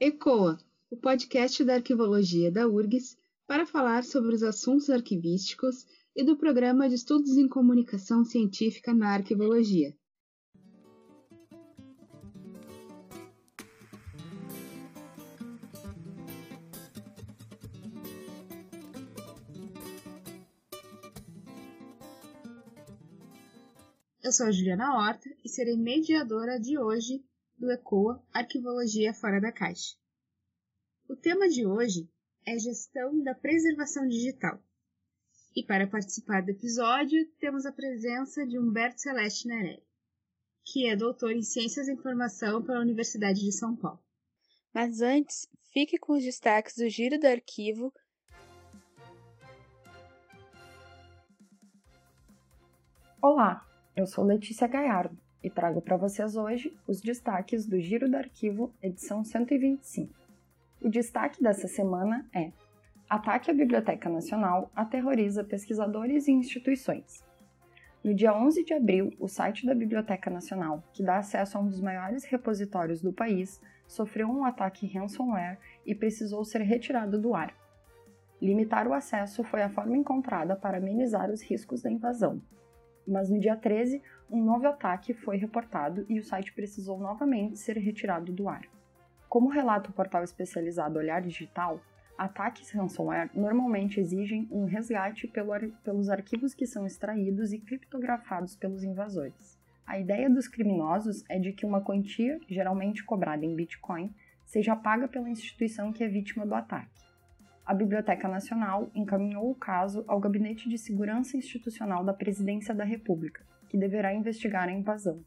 ECOA, o podcast da arquivologia da URGS, para falar sobre os assuntos arquivísticos e do Programa de Estudos em Comunicação Científica na Arquivologia. Eu sou a Juliana Horta e serei mediadora de hoje do ECOA Arquivologia Fora da Caixa. O tema de hoje é Gestão da Preservação Digital. E para participar do episódio, temos a presença de Humberto Celeste Nerelli, que é doutor em Ciências da Informação pela Universidade de São Paulo. Mas antes, fique com os destaques do Giro do Arquivo Olá, eu sou Letícia Gaiardo e trago para vocês hoje os destaques do Giro do Arquivo, edição 125. O destaque dessa semana é: Ataque à Biblioteca Nacional aterroriza pesquisadores e instituições. No dia 11 de abril, o site da Biblioteca Nacional, que dá acesso a um dos maiores repositórios do país, sofreu um ataque ransomware e precisou ser retirado do ar. Limitar o acesso foi a forma encontrada para amenizar os riscos da invasão, mas no dia 13, um novo ataque foi reportado e o site precisou novamente ser retirado do ar. Como relata o portal especializado Olhar Digital, ataques ransomware normalmente exigem um resgate pelo ar pelos arquivos que são extraídos e criptografados pelos invasores. A ideia dos criminosos é de que uma quantia, geralmente cobrada em Bitcoin, seja paga pela instituição que é vítima do ataque a Biblioteca Nacional encaminhou o caso ao Gabinete de Segurança Institucional da Presidência da República, que deverá investigar a invasão.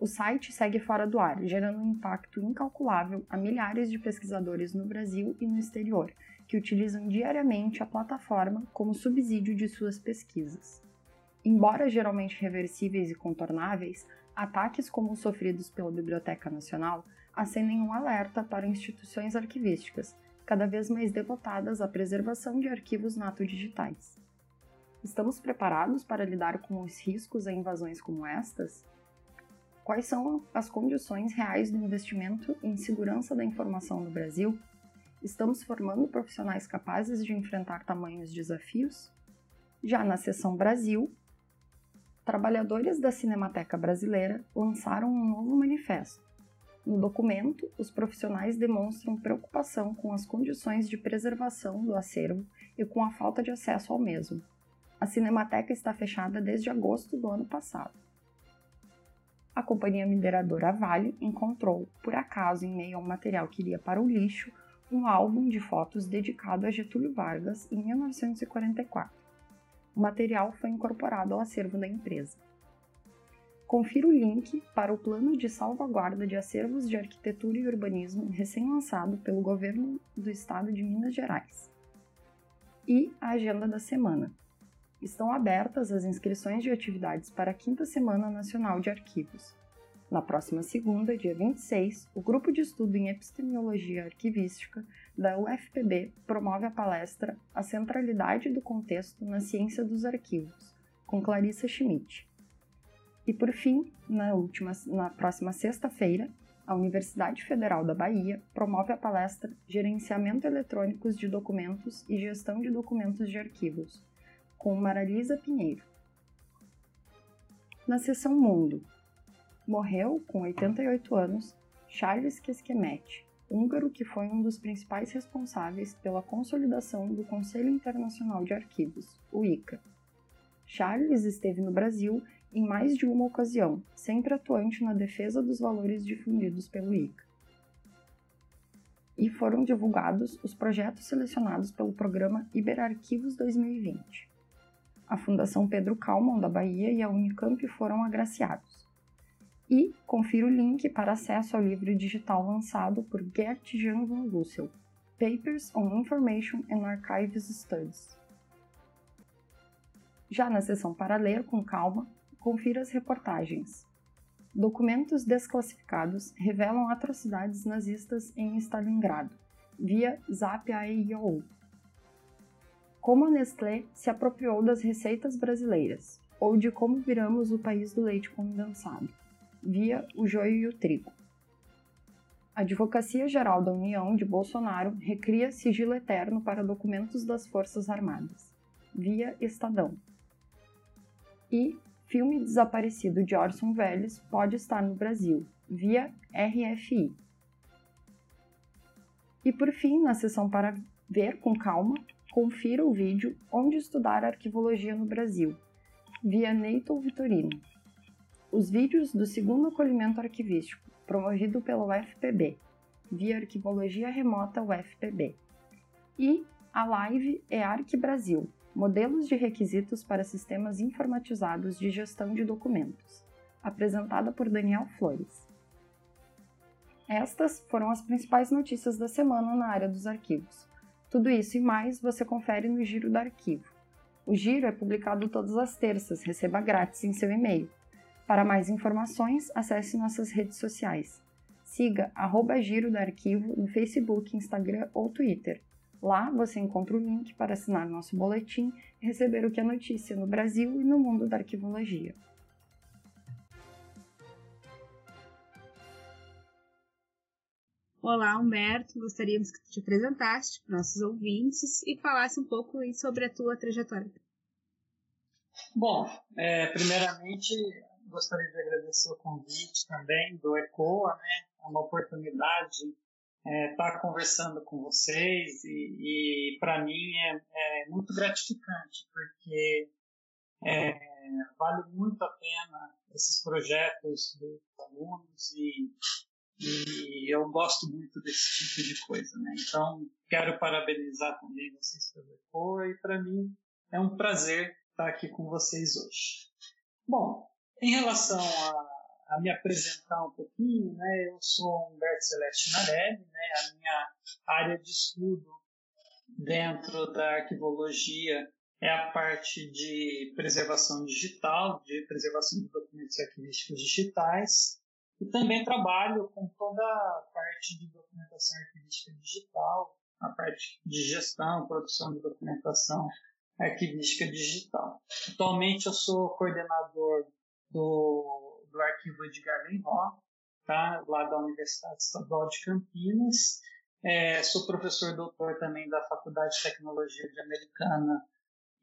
O site segue fora do ar, gerando um impacto incalculável a milhares de pesquisadores no Brasil e no exterior, que utilizam diariamente a plataforma como subsídio de suas pesquisas. Embora geralmente reversíveis e contornáveis, ataques como os sofridos pela Biblioteca Nacional acendem um alerta para instituições arquivísticas cada vez mais devotadas à preservação de arquivos nato-digitais. Estamos preparados para lidar com os riscos a invasões como estas? Quais são as condições reais do investimento em segurança da informação no Brasil? Estamos formando profissionais capazes de enfrentar tamanhos desafios? Já na seção Brasil, trabalhadores da Cinemateca Brasileira lançaram um novo manifesto no documento, os profissionais demonstram preocupação com as condições de preservação do acervo e com a falta de acesso ao mesmo. A Cinemateca está fechada desde agosto do ano passado. A companhia mineradora Vale encontrou, por acaso, em meio ao material que iria para o lixo, um álbum de fotos dedicado a Getúlio Vargas em 1944. O material foi incorporado ao acervo da empresa. Confira o link para o Plano de Salvaguarda de Acervos de Arquitetura e Urbanismo recém-lançado pelo Governo do Estado de Minas Gerais. E a agenda da semana. Estão abertas as inscrições de atividades para a Quinta Semana Nacional de Arquivos. Na próxima segunda, dia 26, o Grupo de Estudo em Epistemologia Arquivística da UFPB promove a palestra A Centralidade do Contexto na Ciência dos Arquivos, com Clarissa Schmidt. E por fim, na, última, na próxima sexta-feira, a Universidade Federal da Bahia promove a palestra Gerenciamento Eletrônicos de Documentos e Gestão de Documentos de Arquivos, com Maralisa Pinheiro. Na seção Mundo, morreu, com 88 anos, Charles Keskemet, húngaro que foi um dos principais responsáveis pela consolidação do Conselho Internacional de Arquivos, o ICA. Charles esteve no Brasil em mais de uma ocasião, sempre atuante na defesa dos valores difundidos pelo ICA. E foram divulgados os projetos selecionados pelo programa Iberarquivos 2020. A Fundação Pedro Kalman da Bahia e a Unicamp foram agraciados. E confira o link para acesso ao livro digital lançado por Gert Jan van Lussel, Papers on Information and Archives Studies. Já na seção para ler com calma, confira as reportagens. Documentos desclassificados revelam atrocidades nazistas em Stalingrado, via Zap.io. Como a Nestlé se apropriou das receitas brasileiras, ou de como viramos o país do leite condensado, via o joio e o trigo. A Advocacia Geral da União de Bolsonaro recria sigilo eterno para documentos das Forças Armadas, via Estadão. E filme desaparecido de Orson Welles pode estar no Brasil, via RFI. E por fim, na seção para ver com calma, confira o vídeo Onde Estudar Arquivologia no Brasil, via Neito Vitorino. Os vídeos do segundo acolhimento arquivístico, promovido pela UFPB, via Arquivologia Remota UFPB. E a live é Arque Brasil, Modelos de Requisitos para Sistemas Informatizados de Gestão de Documentos, apresentada por Daniel Flores. Estas foram as principais notícias da semana na área dos arquivos. Tudo isso e mais você confere no Giro do Arquivo. O Giro é publicado todas as terças, receba grátis em seu e-mail. Para mais informações, acesse nossas redes sociais. Siga arroba Giro do Arquivo no Facebook, Instagram ou Twitter. Lá você encontra o link para assinar nosso boletim e receber o que é notícia no Brasil e no mundo da arquivologia. Olá, Humberto. Gostaríamos que tu te apresentasse para nossos ouvintes e falasse um pouco sobre a tua trajetória. Bom, é, primeiramente gostaria de agradecer o convite também do ECOA, né? É uma oportunidade é, estar tá conversando com vocês e, e para mim é, é, muito gratificante porque é, vale muito a pena esses projetos dos alunos e e eu gosto muito desse tipo de coisa, né? Então, quero parabenizar também vocês pelo ECO e para mim é um prazer estar aqui com vocês hoje. Bom, em relação a, a me apresentar um pouquinho, né? Eu sou Humberto Celeste Narelli, né? A minha área de estudo dentro da arquivologia é a parte de preservação digital, de preservação de documentos arquivísticos digitais. E também trabalho com toda a parte de documentação arquivística digital, a parte de gestão, produção de documentação arquivística digital. Atualmente eu sou coordenador do, do arquivo Edgar Lenró, tá? lá da Universidade Estadual de Campinas. É, sou professor doutor também da Faculdade de Tecnologia de Americana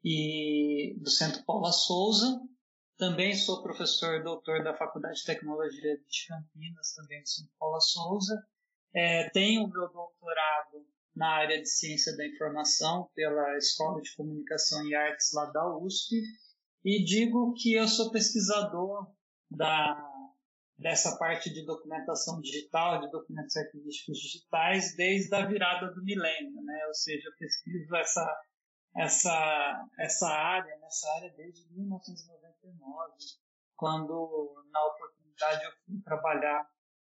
e do Centro Paula Souza, também sou professor doutor da Faculdade de Tecnologia de Campinas, também de São Paulo Souza. É, tenho meu doutorado na área de Ciência da Informação pela Escola de Comunicação e Artes lá da USP e digo que eu sou pesquisador da, dessa parte de documentação digital, de documentos arquivísticos digitais, desde a virada do milênio, né? ou seja, eu pesquiso essa, essa, essa área, nessa área desde 1990 quando na oportunidade eu fui trabalhar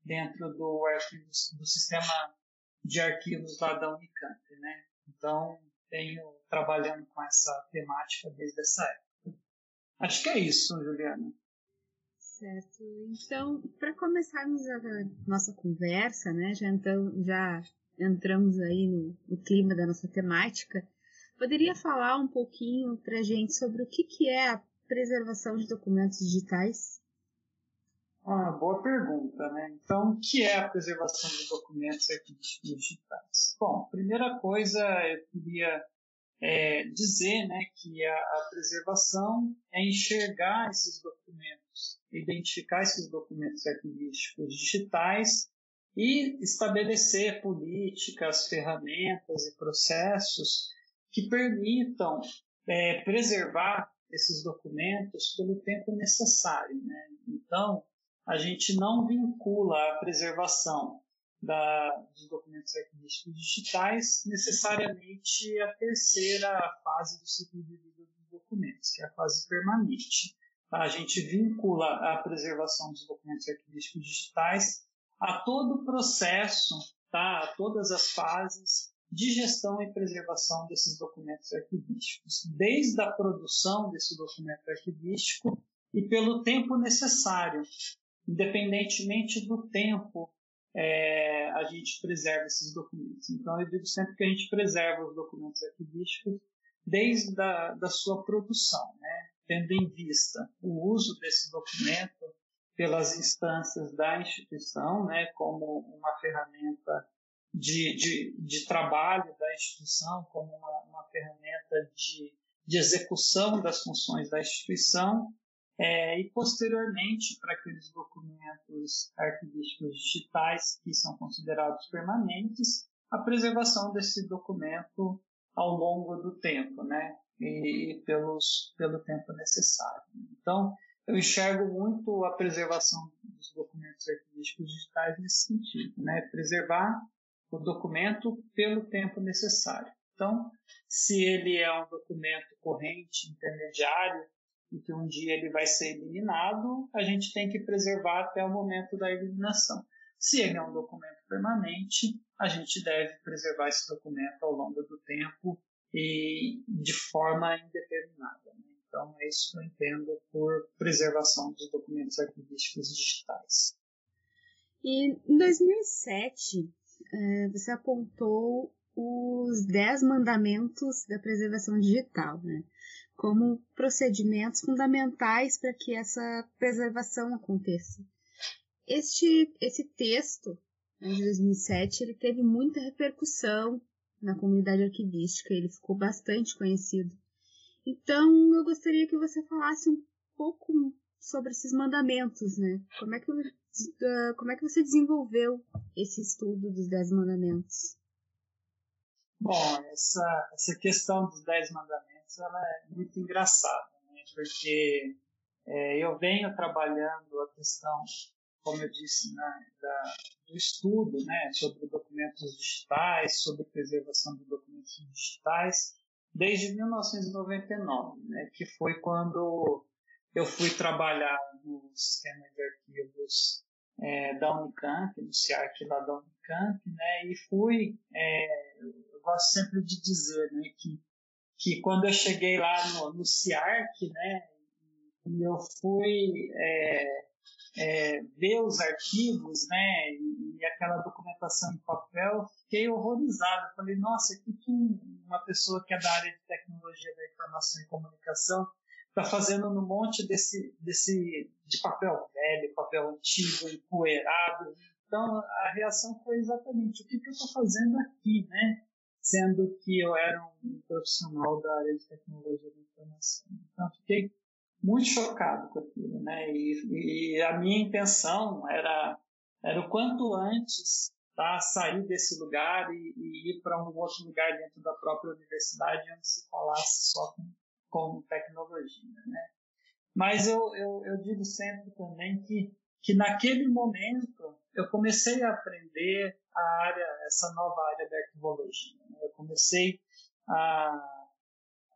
dentro do arquivo, do sistema de arquivos lá da Unicamp, né? Então, tenho trabalhando com essa temática desde essa época. Acho que é isso, Juliana. Certo. Então, para começarmos a nossa conversa, né? Já, então, já entramos aí no, no clima da nossa temática. Poderia falar um pouquinho para a gente sobre o que, que é a preservação de documentos digitais? Ah, boa pergunta, né? Então, o que é a preservação de documentos digitais? Bom, primeira coisa eu queria é, dizer, né, que a, a preservação é enxergar esses documentos, identificar esses documentos arquivísticos digitais e estabelecer políticas, ferramentas e processos que permitam é, preservar esses documentos pelo tempo necessário. Né? Então, a gente não vincula a preservação da, dos documentos arquivísticos digitais necessariamente à terceira fase do ciclo de vida dos documentos, que é a fase permanente. A gente vincula a preservação dos documentos arquivísticos digitais a todo o processo, tá? a todas as fases de gestão e preservação desses documentos arquivísticos, desde a produção desse documento arquivístico e pelo tempo necessário, independentemente do tempo é, a gente preserva esses documentos. Então, eu digo sempre que a gente preserva os documentos arquivísticos desde a da sua produção, né? Tendo em vista o uso desse documento pelas instâncias da instituição, né, como uma ferramenta de, de, de trabalho da instituição, como uma, uma ferramenta de, de execução das funções da instituição, é, e posteriormente para aqueles documentos arquivísticos digitais que são considerados permanentes, a preservação desse documento ao longo do tempo, né? E, pelos, pelo tempo necessário. Então, eu enxergo muito a preservação dos documentos arquivísticos digitais nesse sentido, né? Preservar o documento pelo tempo necessário. Então, se ele é um documento corrente, intermediário, e que um dia ele vai ser eliminado, a gente tem que preservar até o momento da eliminação. Se ele é um documento permanente, a gente deve preservar esse documento ao longo do tempo e de forma indeterminada. Né? Então, é isso que eu entendo por preservação dos documentos arquivísticos digitais. E em 2007, é, você apontou os 10 mandamentos da preservação digital, né? como procedimentos fundamentais para que essa preservação aconteça. Este, esse texto né, de 2007 ele teve muita repercussão na comunidade arquivística, ele ficou bastante conhecido. Então, eu gostaria que você falasse um pouco sobre esses mandamentos, né? Como é que, uh, como é que você desenvolveu esse estudo dos Dez Mandamentos? Bom, essa, essa questão dos Dez Mandamentos ela é muito engraçada, né? porque é, eu venho trabalhando a questão, como eu disse, da, do estudo né, sobre documentos digitais, sobre preservação de documentos digitais, desde 1999, né, que foi quando eu fui trabalhar no sistema de arquivos é, da Unicamp, no CIARC lá da Unicamp, né, e fui, é, eu gosto sempre de dizer, né, que, que quando eu cheguei lá no, no CIARC, né, e eu fui é, é, ver os arquivos, né, e, e, aquela documentação em papel, fiquei horrorizado. Falei, nossa, o que uma pessoa que é da área de tecnologia da informação e comunicação está fazendo no monte desse, desse de papel velho, papel antigo, empoeirado. Então a reação foi exatamente o que, que eu estou fazendo aqui, né? Sendo que eu era um profissional da área de tecnologia da informação. Então fiquei muito chocado com aquilo, né? E, e a minha intenção era era o quanto antes tá, sair desse lugar e, e ir para um outro lugar dentro da própria universidade onde se falasse só com, com tecnologia, né? Mas eu, eu, eu digo sempre também que, que naquele momento eu comecei a aprender a área, essa nova área da arquivologia. Né? Eu comecei a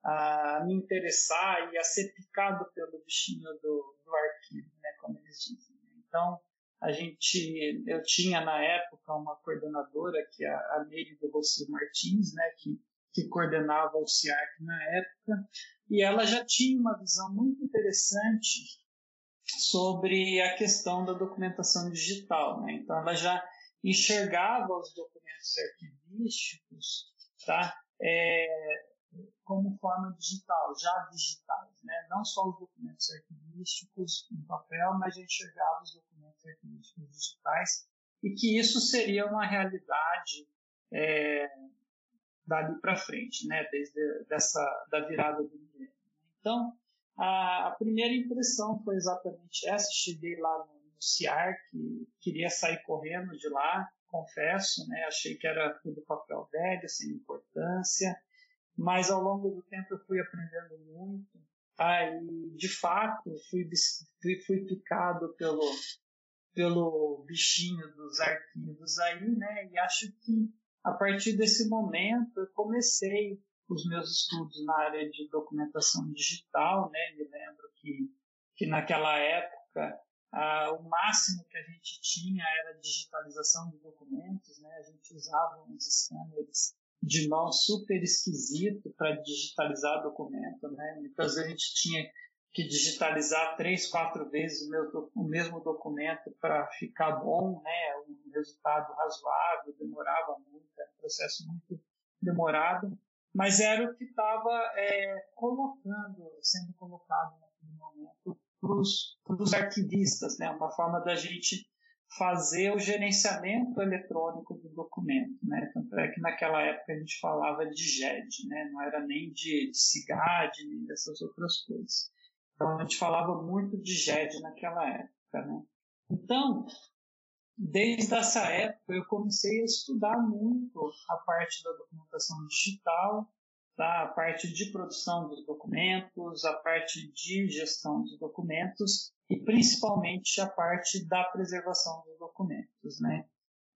a me interessar e a ser picado pelo bichinho do, do arquivo, né, como eles dizem. Então, a gente, eu tinha na época uma coordenadora, que é a Neide do Rossi Martins, né, que, que coordenava o CIARC na época, e ela já tinha uma visão muito interessante sobre a questão da documentação digital. Né? Então, ela já enxergava os documentos arquivísticos tá? É, como forma digital, já digitais, né? não só os documentos arquivísticos em papel, mas a enxergava os documentos arquivísticos digitais e que isso seria uma realidade é, dali para frente, né? desde dessa da virada do milênio. Então, a, a, primeira impressão foi exatamente essa. Cheguei lá no, no CIAR, que queria sair correndo de lá, confesso, né? achei que era tudo papel velho, sem importância mas ao longo do tempo eu fui aprendendo muito. Aí, de fato, fui, fui, fui picado pelo, pelo bichinho dos arquivos aí, né? E acho que a partir desse momento eu comecei os meus estudos na área de documentação digital, né? Me lembro que, que naquela época ah, o máximo que a gente tinha era digitalização de documentos, né? A gente usava uns scanners de mão super esquisito para digitalizar documento, né? Muitas vezes a gente tinha que digitalizar três, quatro vezes o mesmo, o mesmo documento para ficar bom, né? Um resultado razoável, demorava muito, era um processo muito demorado, mas era o que estava é, colocando, sendo colocado naquele momento para os arquivistas, né? Uma forma da gente fazer o gerenciamento eletrônico documento, né? Tanto é que naquela época a gente falava de GED, né? Não era nem de, de CIGAD, nem dessas outras coisas. Então a gente falava muito de GED naquela época, né? Então, desde essa época eu comecei a estudar muito a parte da documentação digital, tá? a parte de produção dos documentos, a parte de gestão dos documentos e principalmente a parte da preservação dos documentos, né?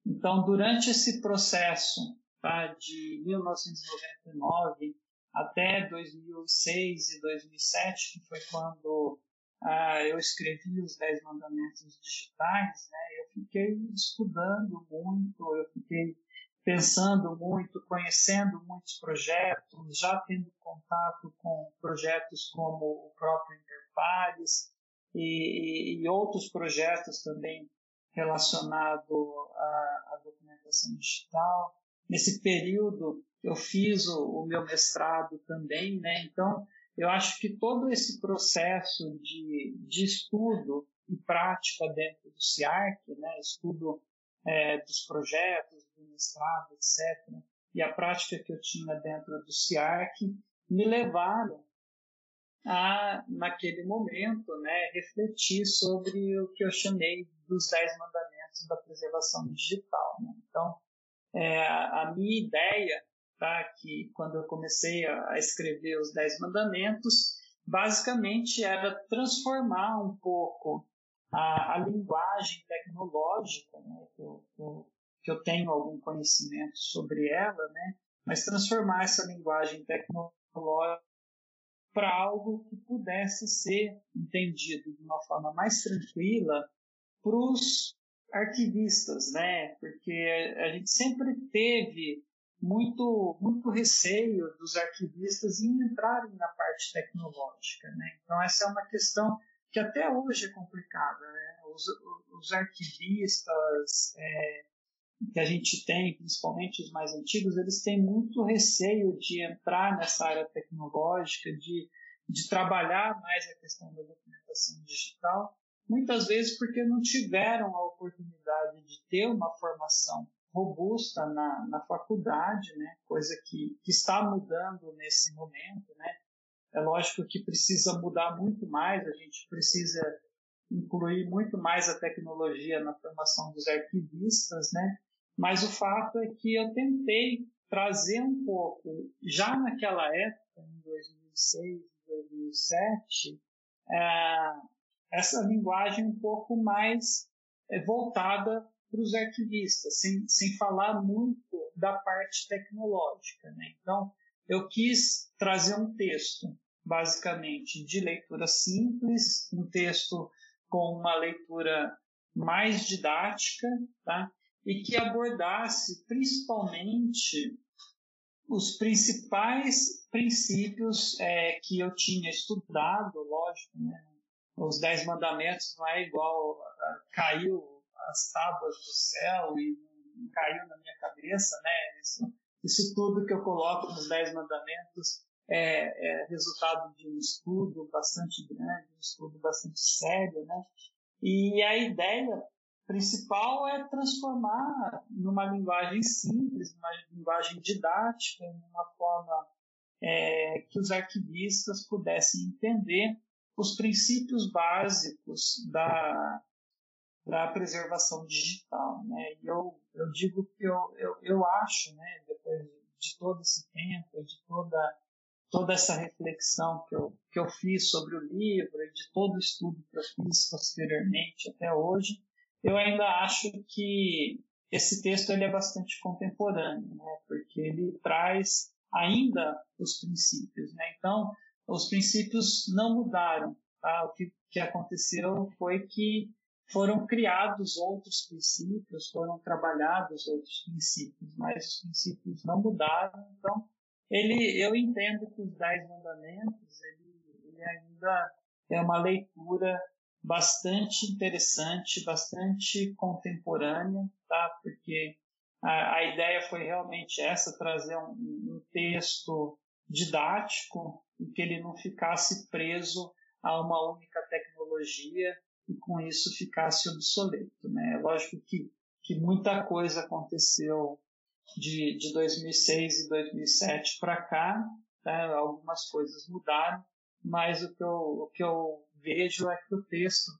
Então, durante esse processo tá, de 1999 até 2006 e 2007, que foi quando ah, eu escrevi os Dez Mandamentos Digitais, né, eu fiquei estudando muito, eu fiquei pensando muito, conhecendo muitos projetos, já tendo contato com projetos como o próprio Interpares e, e outros projetos também relacionados à, à, documentação digital. Nesse período eu fiz o, o meu mestrado também, né? Então eu acho que todo esse processo de, de estudo e prática dentro do CIARC, né, estudo é, dos projetos, do mestrado, etc., e a prática que eu tinha dentro do CIARC, me levaram a, naquele momento, né, refletir sobre o que eu chamei dos Dez Mandamentos da Preservação Digital. Né? Então, é, a minha ideia tá? que quando eu comecei a escrever os Dez Mandamentos, basicamente era transformar um pouco a, a linguagem tecnológica, né? que, eu, que, eu, que eu tenho algum conhecimento sobre ela, né? mas transformar essa linguagem tecnológica para algo que pudesse ser entendido de uma forma mais tranquila para os arquivistas, né? Porque a gente sempre teve muito, muito receio dos arquivistas em entrarem na parte tecnológica. Né? Então, essa é uma questão que até hoje é complicada. Né? Os, os arquivistas é, que a gente tem, principalmente os mais antigos, eles têm muito receio de entrar nessa área tecnológica, de, de trabalhar mais a questão da documentação digital, muitas vezes porque não tiveram a oportunidade de ter uma formação robusta na, na faculdade, né? coisa que, que está mudando nesse momento. Né? É lógico que precisa mudar muito mais, a gente precisa incluir muito mais a tecnologia na formação dos arquivistas, né? mas o fato é que eu tentei trazer um pouco, já naquela época, em 2006, 2007, é, essa linguagem um pouco mais é, voltada para os arquivistas, sem, sem falar muito da parte tecnológica. Né? Então, eu quis trazer um texto, basicamente, de leitura simples, um texto com uma leitura mais didática, tá? e que abordasse principalmente os principais princípios é, que eu tinha estudado, lógico, né? Os Dez Mandamentos não é igual, caiu as tábuas do céu e caiu na minha cabeça, né? Isso, isso tudo que eu coloco nos Dez Mandamentos é, é resultado de um estudo bastante grande, um estudo bastante sério, né? E a ideia principal é transformar numa linguagem simples, numa linguagem didática, numa forma é, que os arquivistas pudessem entender os princípios básicos da, para a preservação digital. Né? E eu, eu digo que eu, eu, eu acho, né, depois de todo esse tempo, de toda, toda essa reflexão que eu, que eu fiz sobre o livro e de todo o estudo que eu fiz posteriormente até hoje, eu ainda acho que esse texto ele é bastante contemporâneo, né? porque ele traz ainda os princípios. Né? Então, os princípios não mudaram. Tá? O que, que aconteceu foi que foram criados outros princípios, foram trabalhados outros princípios, mas os princípios não mudaram. Então, ele, eu entendo que os Dez Mandamentos, ele, ele ainda é uma leitura bastante interessante, bastante contemporânea, tá? Porque a, a ideia foi realmente essa, trazer um, um texto didático e que ele não ficasse preso a uma única tecnologia e com isso ficasse obsoleto. Né? É lógico que, que muita coisa aconteceu de, de 2006 e 2007 para cá, tá? algumas coisas mudaram, mas o que, eu, o que eu vejo é que o texto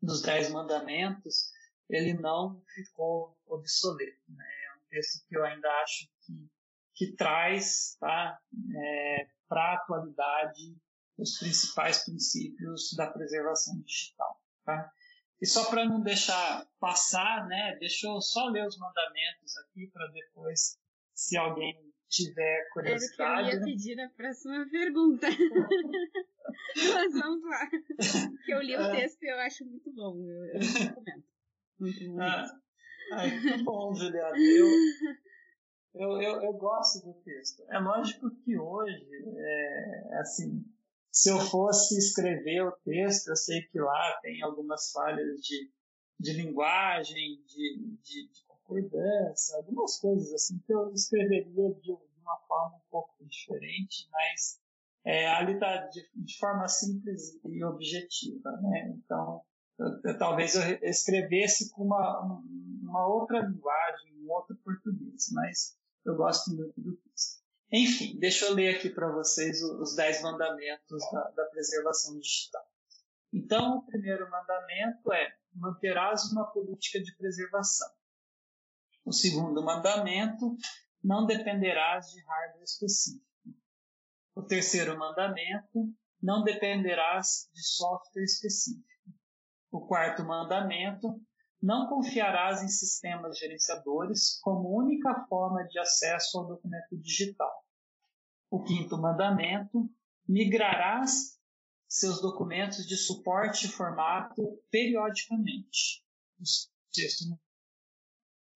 dos Dez Mandamentos ele não ficou obsoleto. Né? É um texto que eu ainda acho que, que traz tá? É, para a atualidade os principais princípios da preservação digital. Tá? E só para não deixar passar, né, deixa eu só ler os mandamentos aqui para depois, se alguém tiver curiosidade. Era o que eu ia pedir na próxima pergunta. Mas vamos lá. Que eu li o é. texto e eu acho muito bom. Eu, eu recomendo. Muito bom. Ah, ai, que bom, Juliana. Eu, eu, eu, eu, gosto do texto. É lógico que hoje, é, assim, se eu fosse escrever o texto, eu sei que lá tem algumas falhas de, de linguagem, de, de, de concordância, algumas coisas assim que eu escreveria de, de uma forma um pouco diferente, mas é, ali está de, de, forma simples e objetiva, né? Então, eu, eu, talvez eu escrevesse com uma, uma outra linguagem, um outro português, mas eu gosto muito do texto. Enfim, deixa eu ler aqui para vocês os dez mandamentos da, da preservação digital. Então, o primeiro mandamento é: manterás uma política de preservação. O segundo mandamento: não dependerás de hardware específico. O terceiro mandamento: não dependerás de software específico. O quarto mandamento: não confiarás em sistemas gerenciadores como única forma de acesso ao documento digital. O quinto mandamento: migrarás seus documentos de suporte e formato periodicamente. O sexto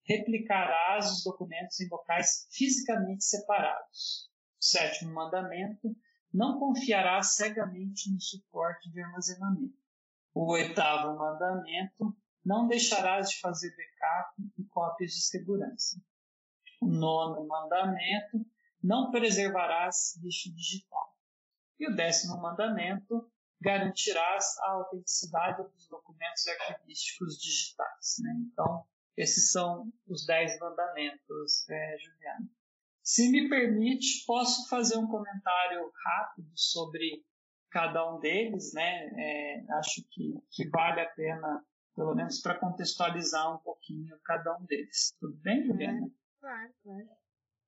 replicarás os documentos em locais fisicamente separados. O sétimo mandamento: não confiarás cegamente no suporte de armazenamento. O oitavo mandamento: não deixarás de fazer backup e cópias de segurança. O nono mandamento, não preservarás lixo digital. E o décimo mandamento, garantirás a autenticidade dos documentos arquivísticos digitais. Né? Então, esses são os dez mandamentos, é, Juliana. Se me permite, posso fazer um comentário rápido sobre cada um deles, né? É, acho que, que vale a pena pelo menos para contextualizar um pouquinho cada um deles. Tudo bem, Juliana? Claro, claro.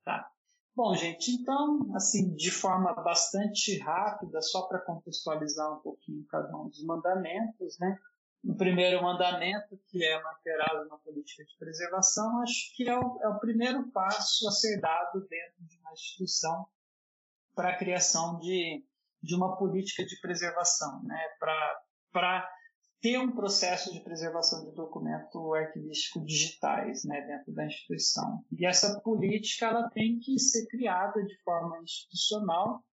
Tá. Bom, gente, então, assim, de forma bastante rápida, só para contextualizar um pouquinho cada um dos mandamentos, né? O primeiro mandamento, que é manterado na política de preservação, acho que é o, é o primeiro passo a ser dado dentro de uma instituição para a criação de, de uma política de preservação, né? Para ter um processo de preservação de documento arquivístico digitais né, dentro da instituição. E essa política ela tem que ser criada de forma institucional,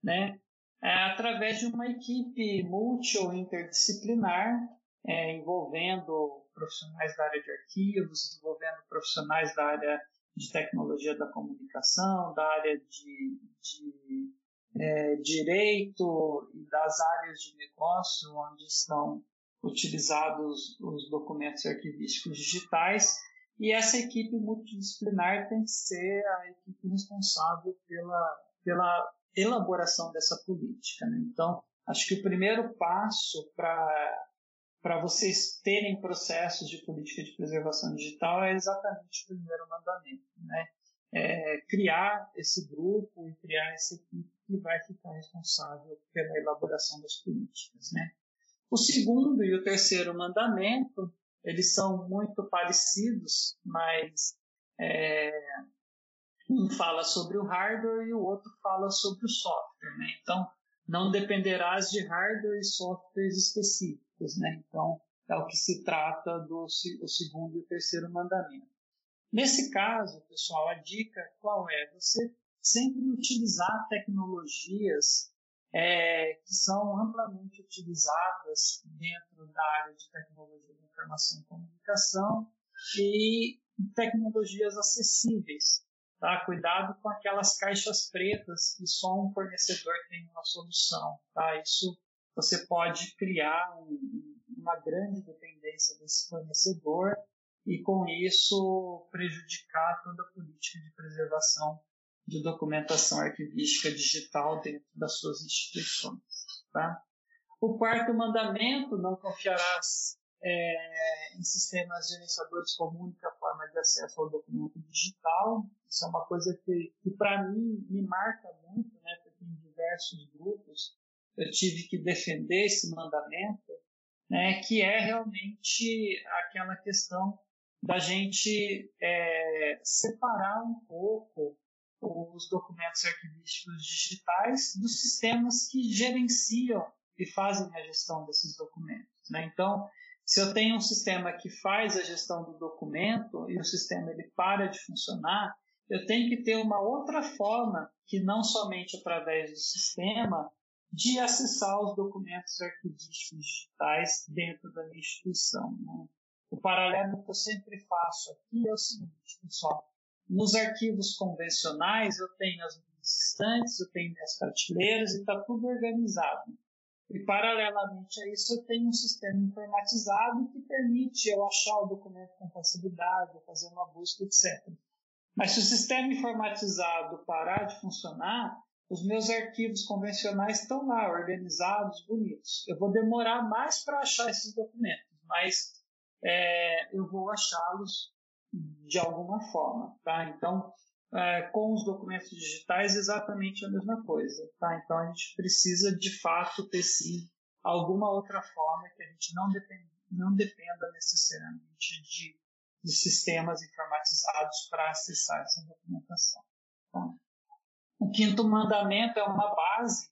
né, é, através de uma equipe multi ou interdisciplinar, é, envolvendo profissionais da área de arquivos, envolvendo profissionais da área de tecnologia da comunicação, da área de, de é, direito e das áreas de negócio, onde estão utilizados os documentos arquivísticos digitais e essa equipe multidisciplinar tem que ser a equipe responsável pela, pela elaboração dessa política. Né? Então, acho que o primeiro passo para vocês terem processos de política de preservação digital é exatamente o primeiro mandamento. Né? É criar esse grupo e criar essa equipe que vai ficar responsável pela elaboração das políticas. Né? O segundo e o terceiro mandamento, eles são muito parecidos, mas é, um fala sobre o hardware e o outro fala sobre o software. Né? Então, não dependerás de hardware e softwares específicos. Né? Então, é o que se trata do o segundo e o terceiro mandamento. Nesse caso, pessoal, a dica qual é? Você sempre utilizar tecnologias é, que são amplamente utilizadas dentro da área de tecnologia de informação e comunicação e tecnologias acessíveis. Tá? Cuidado com aquelas caixas pretas que só um fornecedor tem uma solução. Tá? Isso você pode criar um, uma grande dependência desse fornecedor e, com isso, prejudicar toda a política de preservação de documentação arquivística digital dentro das suas instituições. Tá? O quarto mandamento, não confiarás é, em sistemas gerenciadores com única forma de acesso ao documento digital. Isso é uma coisa que, que para mim, me marca muito, né, porque em diversos grupos eu tive que defender esse mandamento, né, que é realmente aquela questão da gente é, separar um pouco os documentos arquivísticos digitais dos sistemas que gerenciam e fazem a gestão desses documentos. Né? Então, se eu tenho um sistema que faz a gestão do documento e o sistema ele para de funcionar, eu tenho que ter uma outra forma, que não somente através do sistema, de acessar os documentos arquivísticos digitais dentro da minha instituição. Né? O paralelo que eu sempre faço aqui é o seguinte, pessoal. Nos arquivos convencionais, eu tenho as minhas estantes, eu tenho minhas prateleiras e está tudo organizado. E, paralelamente a isso, eu tenho um sistema informatizado que permite eu achar o documento com facilidade, fazer uma busca, etc. Mas se o sistema informatizado parar de funcionar, os meus arquivos convencionais estão lá, organizados, bonitos. Eu vou demorar mais para achar esses documentos, mas é, eu vou achá-los de alguma forma, tá? Então, é, com os documentos digitais, exatamente a mesma coisa, tá? Então, a gente precisa, de fato, ter sim alguma outra forma que a gente não dependa, não dependa necessariamente de, de sistemas informatizados para acessar essa documentação. Tá? O quinto mandamento é uma base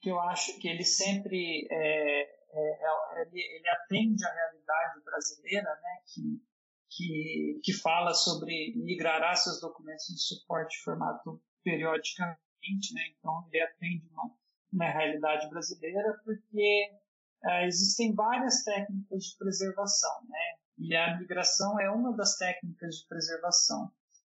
que eu acho que ele sempre é, é, é ele, ele atende à realidade brasileira, né? Que que, que fala sobre migrará seus documentos de suporte formato periodicamente, né? Então ele atende uma, uma realidade brasileira porque é, existem várias técnicas de preservação, né? E a migração é uma das técnicas de preservação.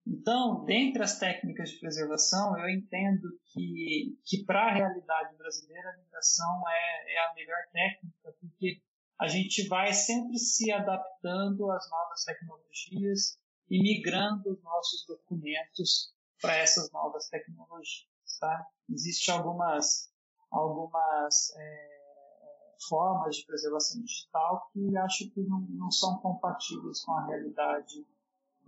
Então, dentre as técnicas de preservação, eu entendo que, que para a realidade brasileira, a migração é, é a melhor técnica, porque a gente vai sempre se adaptando às novas tecnologias e migrando os nossos documentos para essas novas tecnologias. Tá? Existem algumas, algumas é, formas de preservação digital que acho que não, não são compatíveis com a realidade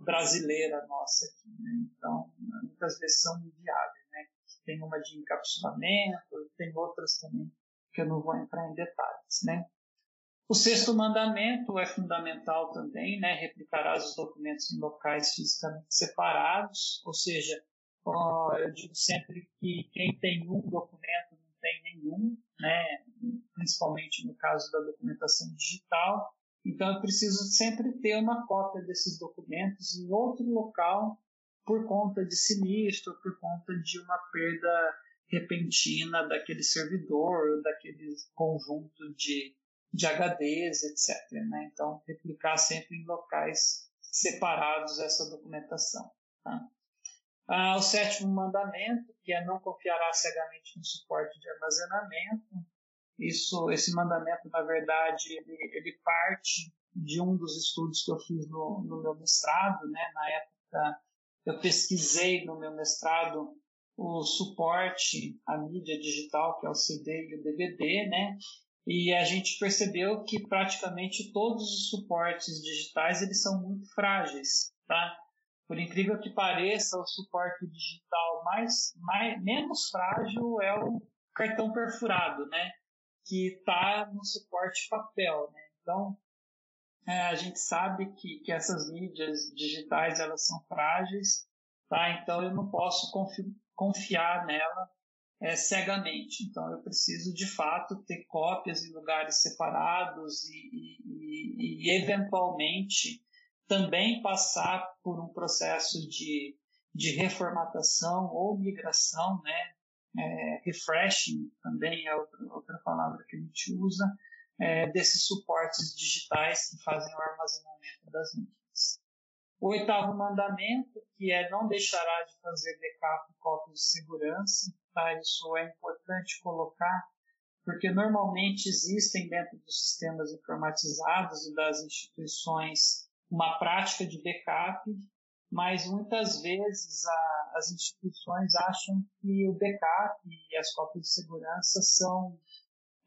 brasileira nossa aqui. Né? Então, muitas vezes são inviáveis. Né? Tem uma de encapsulamento, tem outras também que eu não vou entrar em detalhes. Né? O sexto mandamento é fundamental também, né? Replicarás os documentos em locais fisicamente separados, ou seja, ó, eu digo sempre que quem tem um documento não tem nenhum, né? Principalmente no caso da documentação digital. Então, eu preciso sempre ter uma cópia desses documentos em outro local por conta de sinistro, por conta de uma perda repentina daquele servidor, daquele conjunto de de HDs, etc. Né? Então, replicar sempre em locais separados essa documentação. Tá? Ah, o sétimo mandamento, que é não confiará cegamente no suporte de armazenamento. Isso, esse mandamento, na verdade, ele, ele parte de um dos estudos que eu fiz no, no meu mestrado. Né? Na época, eu pesquisei no meu mestrado o suporte à mídia digital, que é o CD e o DVD, né? E a gente percebeu que praticamente todos os suportes digitais eles são muito frágeis, tá? Por incrível que pareça, o suporte digital mais, mais menos frágil é o cartão perfurado, né? Que está no suporte papel, né? Então, é, a gente sabe que, que essas mídias digitais elas são frágeis, tá? Então eu não posso confi confiar nela é, cegamente. Então, eu preciso, de fato, ter cópias em lugares separados e, e, e eventualmente, também passar por um processo de, de reformatação ou migração, né? É, refreshing também é outra, outra palavra que a gente usa, é, desses suportes digitais que fazem o armazenamento das mídias. O oitavo mandamento, que é não deixará de fazer backup e cópias de segurança, Isso é importante colocar porque normalmente existem dentro dos sistemas informatizados e das instituições uma prática de backup, mas muitas vezes a, as instituições acham que o backup e as cópias de segurança são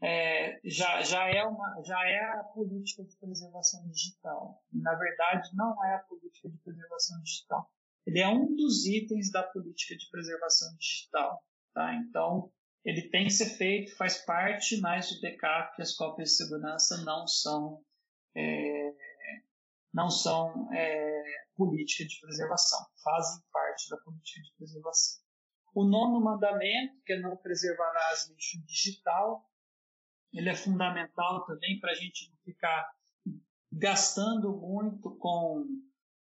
é, já, já, é uma, já é a política de preservação digital. na verdade, não é a política de preservação digital. Ele é um dos itens da política de preservação digital. Tá? Então, ele tem que ser feito, faz parte, mas o backup e as cópias de segurança não são, é, não são é, política de preservação, fazem parte da política de preservação. O nono mandamento, que é não preservarás lixo digital, ele é fundamental também para a gente não ficar gastando muito com,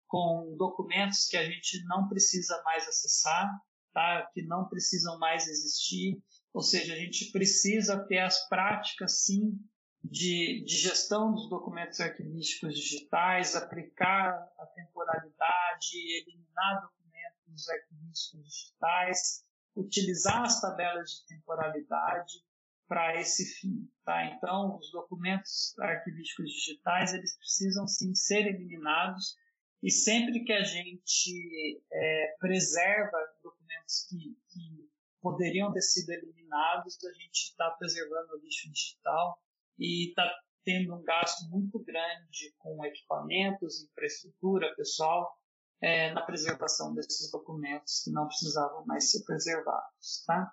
com documentos que a gente não precisa mais acessar, tá? que não precisam mais existir. Ou seja, a gente precisa ter as práticas, sim, de, de gestão dos documentos arquivísticos digitais, aplicar a temporalidade, eliminar documentos arquivísticos digitais, utilizar as tabelas de temporalidade para esse fim. Tá? Então, os documentos arquivísticos digitais eles precisam sim ser eliminados e sempre que a gente é, preserva que, que, poderiam ter sido eliminados, a gente está preservando o lixo digital e está tendo um gasto muito grande com equipamentos, infraestrutura, pessoal, é, na preservação desses documentos que não precisavam mais ser preservados. Tá?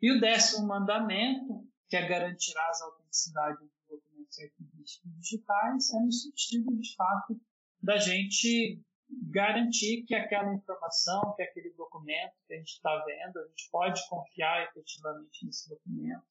E o décimo mandamento, que é garantirá a autenticidade dos documentos arquivísticos digitais, é no sentido, de fato, da gente garantir que aquela informação, que aquele documento que a gente está vendo, a gente pode confiar efetivamente nesse documento.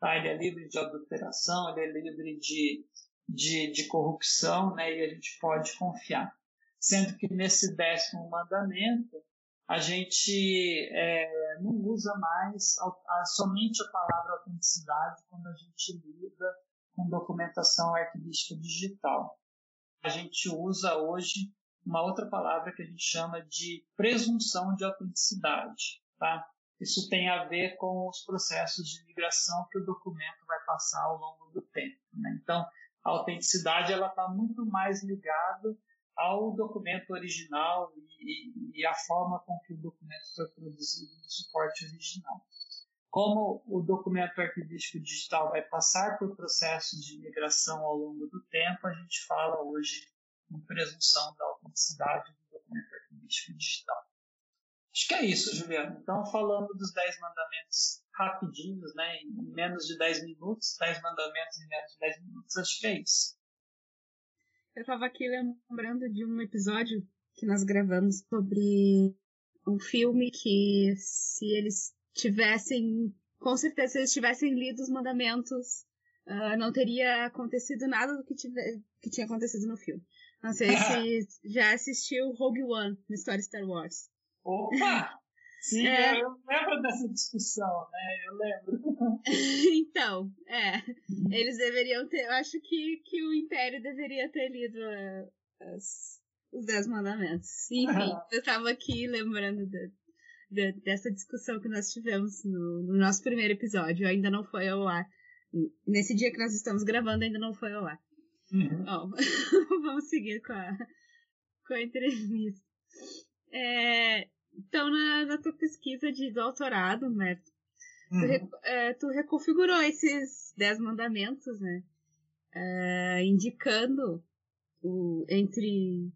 Tá? Ele é livre de adulteração, ele é livre de, de, de corrupção, né? e a gente pode confiar. Sendo que nesse décimo mandamento, a gente é, não usa mais a, a, somente a palavra autenticidade quando a gente lida com documentação arquivística digital. A gente usa hoje uma outra palavra que a gente chama de presunção de autenticidade. Tá? Isso tem a ver com os processos de migração que o documento vai passar ao longo do tempo. Né? Então, a autenticidade ela está muito mais ligada ao documento original e, e, a forma com que o documento foi produzido no suporte original. Como o documento arquivístico digital vai passar por processos de migração ao longo do tempo, a gente fala hoje presunção da autenticidade do documento arquivístico digital. Acho que é isso, Juliano. Então, falando dos 10 mandamentos rapidinhos, né, em menos de 10 minutos, 10 mandamentos em menos de 10 minutos, acho que é isso. Eu estava aqui lembrando de um episódio que nós gravamos sobre um filme que se eles tivessem, com certeza, se eles tivessem lido os mandamentos, uh, não teria acontecido nada do que, tive, que tinha acontecido no filme. Não sei se já assistiu Rogue One, uma história Star Wars. Opa! Sim, é. eu lembro dessa discussão, né? Eu lembro. então, é. Eles deveriam ter. Eu acho que, que o Império deveria ter lido uh, as, os Dez Mandamentos. Enfim, eu estava aqui lembrando de, de, dessa discussão que nós tivemos no, no, nosso primeiro episódio. Ainda não foi ao ar. Nesse dia que nós estamos gravando, ainda não foi ao ar. Uhum. Bom, vamos seguir com a, com a entrevista. É, então, na, na tua pesquisa de doutorado, uhum. tu, é, tu, reconfigurou esses dez mandamentos, né? É, indicando o, entre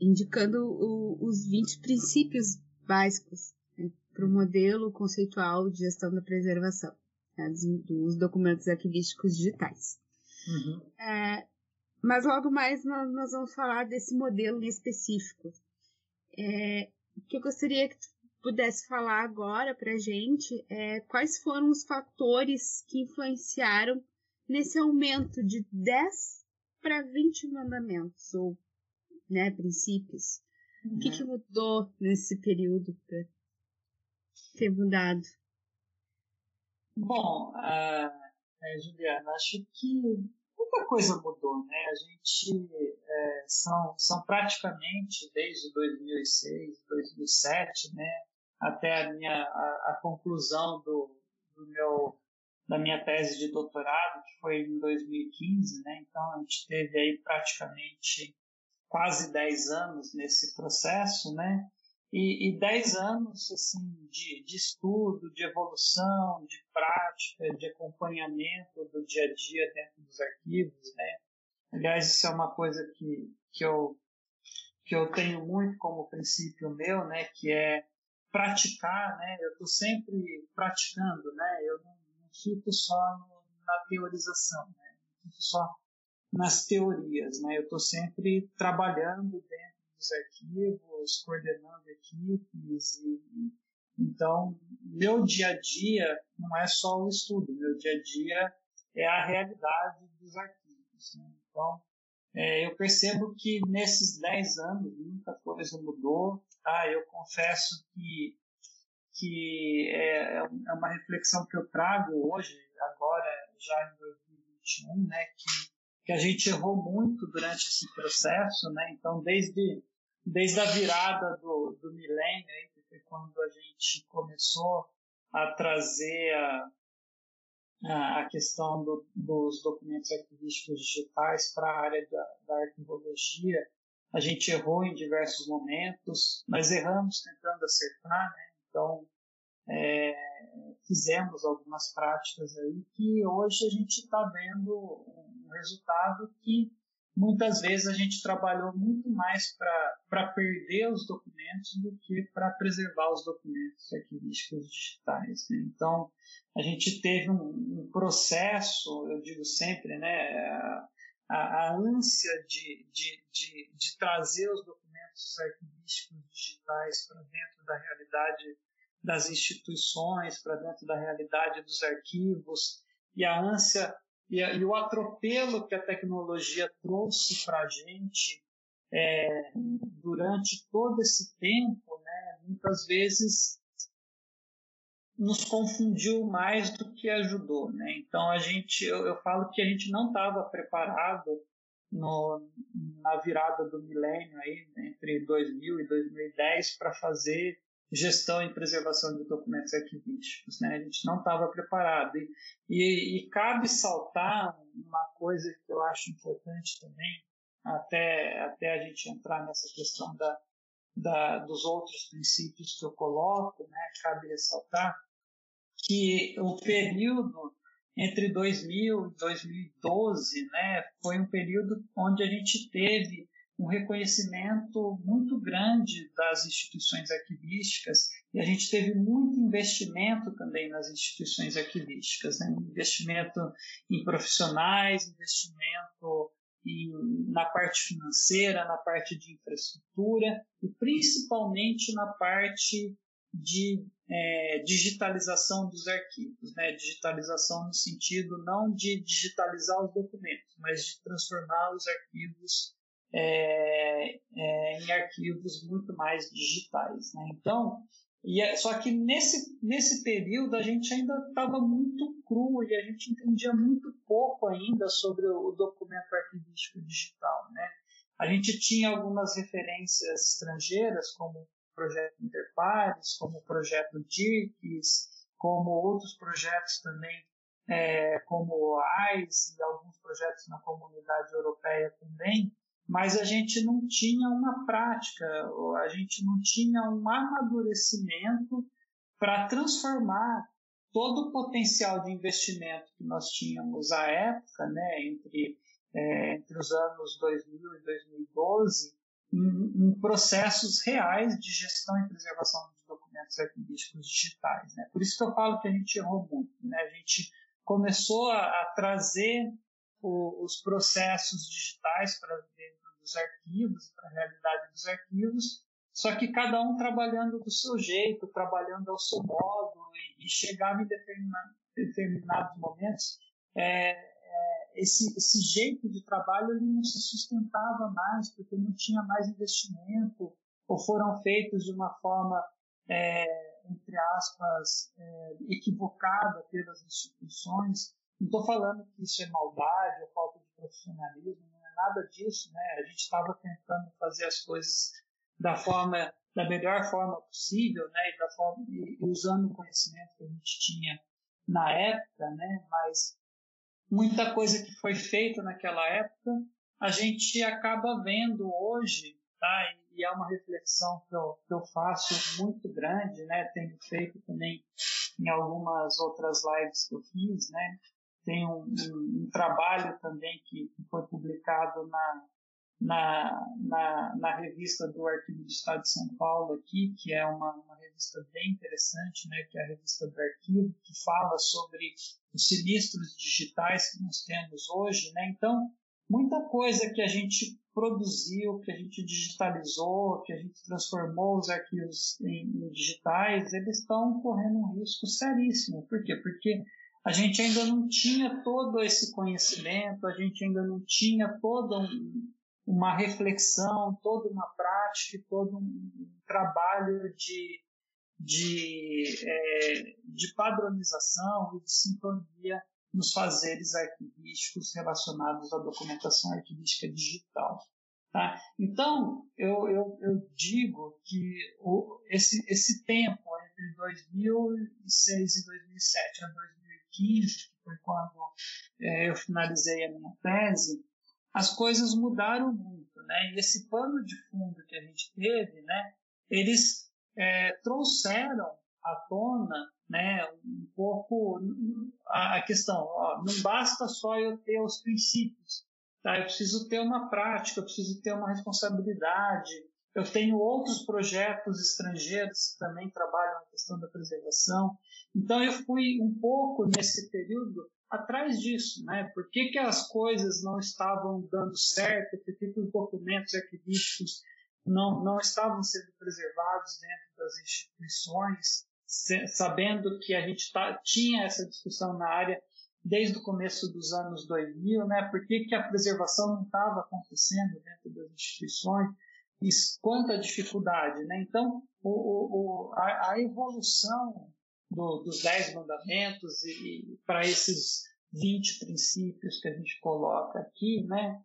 indicando o, os 20 princípios básicos né, para o modelo conceitual de gestão da preservação né, dos, dos, documentos arquivísticos digitais. Uhum. É, mas logo mais nós, nós, vamos falar desse modelo em específico. É, o que eu gostaria que tu pudesse falar agora para gente é quais foram os fatores que influenciaram nesse aumento de 10 para 20 mandamentos ou né, princípios. Uhum. O que, uhum. que mudou nesse período para ter mudado? Bom, uh, Juliana, acho que muita coisa mudou, né? A gente é, são, são praticamente desde 2006, 2007, né? Até a minha a, a conclusão do, do meu da minha tese de doutorado, que foi em 2015, né? Então a gente teve aí praticamente quase 10 anos nesse processo, né? E, e 10 anos assim, de, de estudo, de evolução, de prática, de acompanhamento do dia a dia dentro dos arquivos, né? Aliás, isso é uma coisa que, que, eu, que eu tenho muito como princípio meu, né? Que é praticar, né? Eu estou sempre praticando, né? Eu não, não fico só no, na teorização, né? Não fico só nas teorias, né? Eu estou sempre trabalhando dentro dos arquivos, coordenando equipes e então meu dia a dia não é só o estudo, meu dia a dia é a realidade dos arquivos. Né? Então é, eu percebo que nesses 10 anos muita coisa mudou. Tá? Eu confesso que que é, é uma reflexão que eu trago hoje, agora já em 2021, né, que que a gente errou muito durante esse processo, né? Então, desde, desde a virada do, do milênio, que foi quando a gente começou a trazer a, a questão do, dos documentos arquivísticos digitais para a área da, da arquivologia, a gente errou em diversos momentos, mas erramos tentando acertar, né? Então, é, fizemos algumas práticas aí que hoje a gente está vendo um resultado que muitas vezes a gente trabalhou muito mais para perder os documentos do que para preservar os documentos arquivísticos digitais. Né? Então, a gente teve um, um, processo, eu digo sempre, né, a, a ânsia de, de, de, de trazer os documentos arquivísticos digitais para dentro da realidade das instituições, para dentro da realidade dos arquivos, e a ânsia e, e o atropelo que a tecnologia trouxe para a gente é, durante todo esse tempo, né, muitas vezes nos confundiu mais do que ajudou, né? Então a gente, eu, eu falo que a gente não estava preparado no, na virada do milênio aí entre 2000 e 2010 para fazer gestão e preservação de documentos arquivísticos. Né? A gente não estava preparado. E, e, e, cabe saltar uma coisa que eu acho importante também, até, até a gente entrar nessa questão da, da, dos outros princípios que eu coloco, né? cabe ressaltar que o período entre 2000 e 2012 né, foi um período onde a gente teve um reconhecimento muito grande das instituições arquivísticas e a gente teve muito investimento também nas instituições arquivísticas, né? investimento em profissionais, investimento em, na parte financeira, na parte de infraestrutura e principalmente na parte de é, digitalização dos arquivos, né? digitalização no sentido não de digitalizar os documentos, mas de transformar os arquivos é, é, em arquivos muito mais digitais. Né? Então, e é, só que nesse, nesse período a gente ainda estava muito cru e a gente entendia muito pouco ainda sobre o, documento arquivístico digital. Né? A gente tinha algumas referências estrangeiras, como o projeto Interpares, como o projeto DIRCS, como outros projetos também, é, como o AIS e alguns projetos na comunidade europeia também, mas a gente não tinha uma prática, a gente não tinha um amadurecimento para transformar todo o potencial de investimento que nós tínhamos à época, né, entre, é, entre os anos 2000 e 2012, em, em, processos reais de gestão e preservação de documentos arquivísticos digitais. Né? Por isso que eu falo que a gente errou muito. Né? A gente começou a, a trazer o, os processos digitais para dos arquivos, para a realidade dos arquivos, só que cada um trabalhando do seu jeito, trabalhando ao seu modo, e, e em determinado, determinados momentos, é, é, esse, esse jeito de trabalho ele não se sustentava mais, porque não tinha mais investimento, ou foram feitos de uma forma, é, entre aspas, é, equivocada pelas instituições. Não estou falando que isso é maldade ou falta de profissionalismo, nada disso, né? A gente estava tentando fazer as coisas da forma, da melhor forma possível, né? E, da forma, e usando o conhecimento que a gente tinha na época, né? Mas muita coisa que foi feita naquela época a gente acaba vendo hoje, tá? E é uma reflexão que eu, que eu faço muito grande, né? Tenho feito também em algumas outras lives que eu fiz, né? Tem um, um, um trabalho também que, que foi publicado na, na, na, na, revista do Arquivo do Estado de São Paulo aqui, que é uma, uma, revista bem interessante, né, que é a revista do Arquivo, que fala sobre os sinistros digitais que nós temos hoje. Né? Então, muita coisa que a gente produziu, que a gente digitalizou, que a gente transformou os arquivos em, em digitais, eles estão correndo um risco seríssimo. Por quê? Porque a gente ainda não tinha todo esse conhecimento, a gente ainda não tinha toda um, uma reflexão, toda uma prática, todo um trabalho de, de, é, de padronização e de sintonia nos fazeres arquivísticos relacionados à documentação arquivística digital. Tá? Então, eu, eu, eu digo que o, esse, esse tempo entre 2006 e 2007 a 2015, que foi quando é, eu finalizei a minha tese, as coisas mudaram muito, né? E esse pano de fundo que a gente teve, né? Eles é, trouxeram à tona, né? Um pouco a, questão. Ó, não basta só eu ter os princípios, tá? Eu preciso ter uma prática, eu preciso ter uma responsabilidade. Eu tenho outros projetos estrangeiros que também trabalham na questão da preservação. Então eu fui um pouco nesse período atrás disso, né? Por que, que as coisas não estavam dando certo? Por que, que os documentos arquivísticos não, não estavam sendo preservados dentro das instituições, sabendo que a gente tá, tinha essa discussão na área desde o começo dos anos 2000, né? Por que, que a preservação não estava acontecendo dentro das instituições? Quanta dificuldade, né? Então, o, o, a, a evolução do, dos Dez Mandamentos e, e para esses 20 princípios que a gente coloca aqui, né,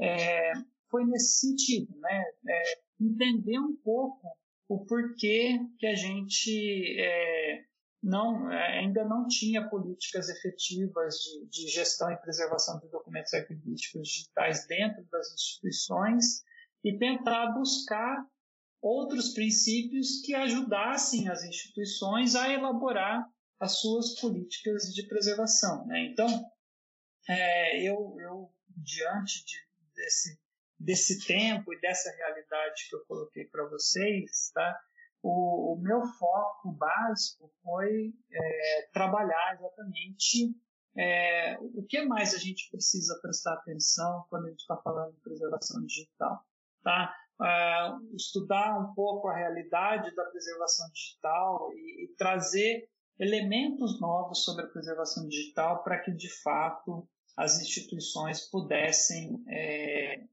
é, foi nesse sentido, né, é, entender um pouco o porquê que a gente é, não, é, ainda não tinha políticas efetivas de, de, gestão e preservação de documentos arquivísticos digitais dentro das instituições e tentar buscar outros princípios que ajudassem as instituições a elaborar as suas políticas de preservação. Né? Então, é, eu, eu, diante de, desse, desse tempo e dessa realidade que eu coloquei para vocês, tá? o, o, meu foco básico foi é, trabalhar exatamente é, o que mais a gente precisa prestar atenção quando a gente está falando de preservação digital. Tá? uh, estudar um pouco a realidade da preservação digital e, e trazer elementos novos sobre a preservação digital para que, de fato, as instituições pudessem é,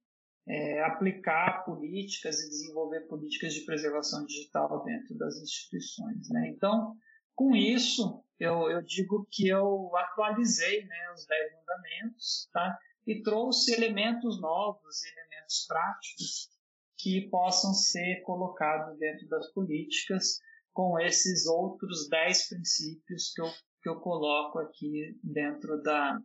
é, aplicar políticas e desenvolver políticas de preservação digital dentro das instituições. Né? Então, com isso, eu, eu, digo que eu atualizei né, os 10 mandamentos tá? e trouxe elementos novos, práticos que possam ser colocados dentro das políticas com esses outros dez princípios que eu, que eu coloco aqui dentro da,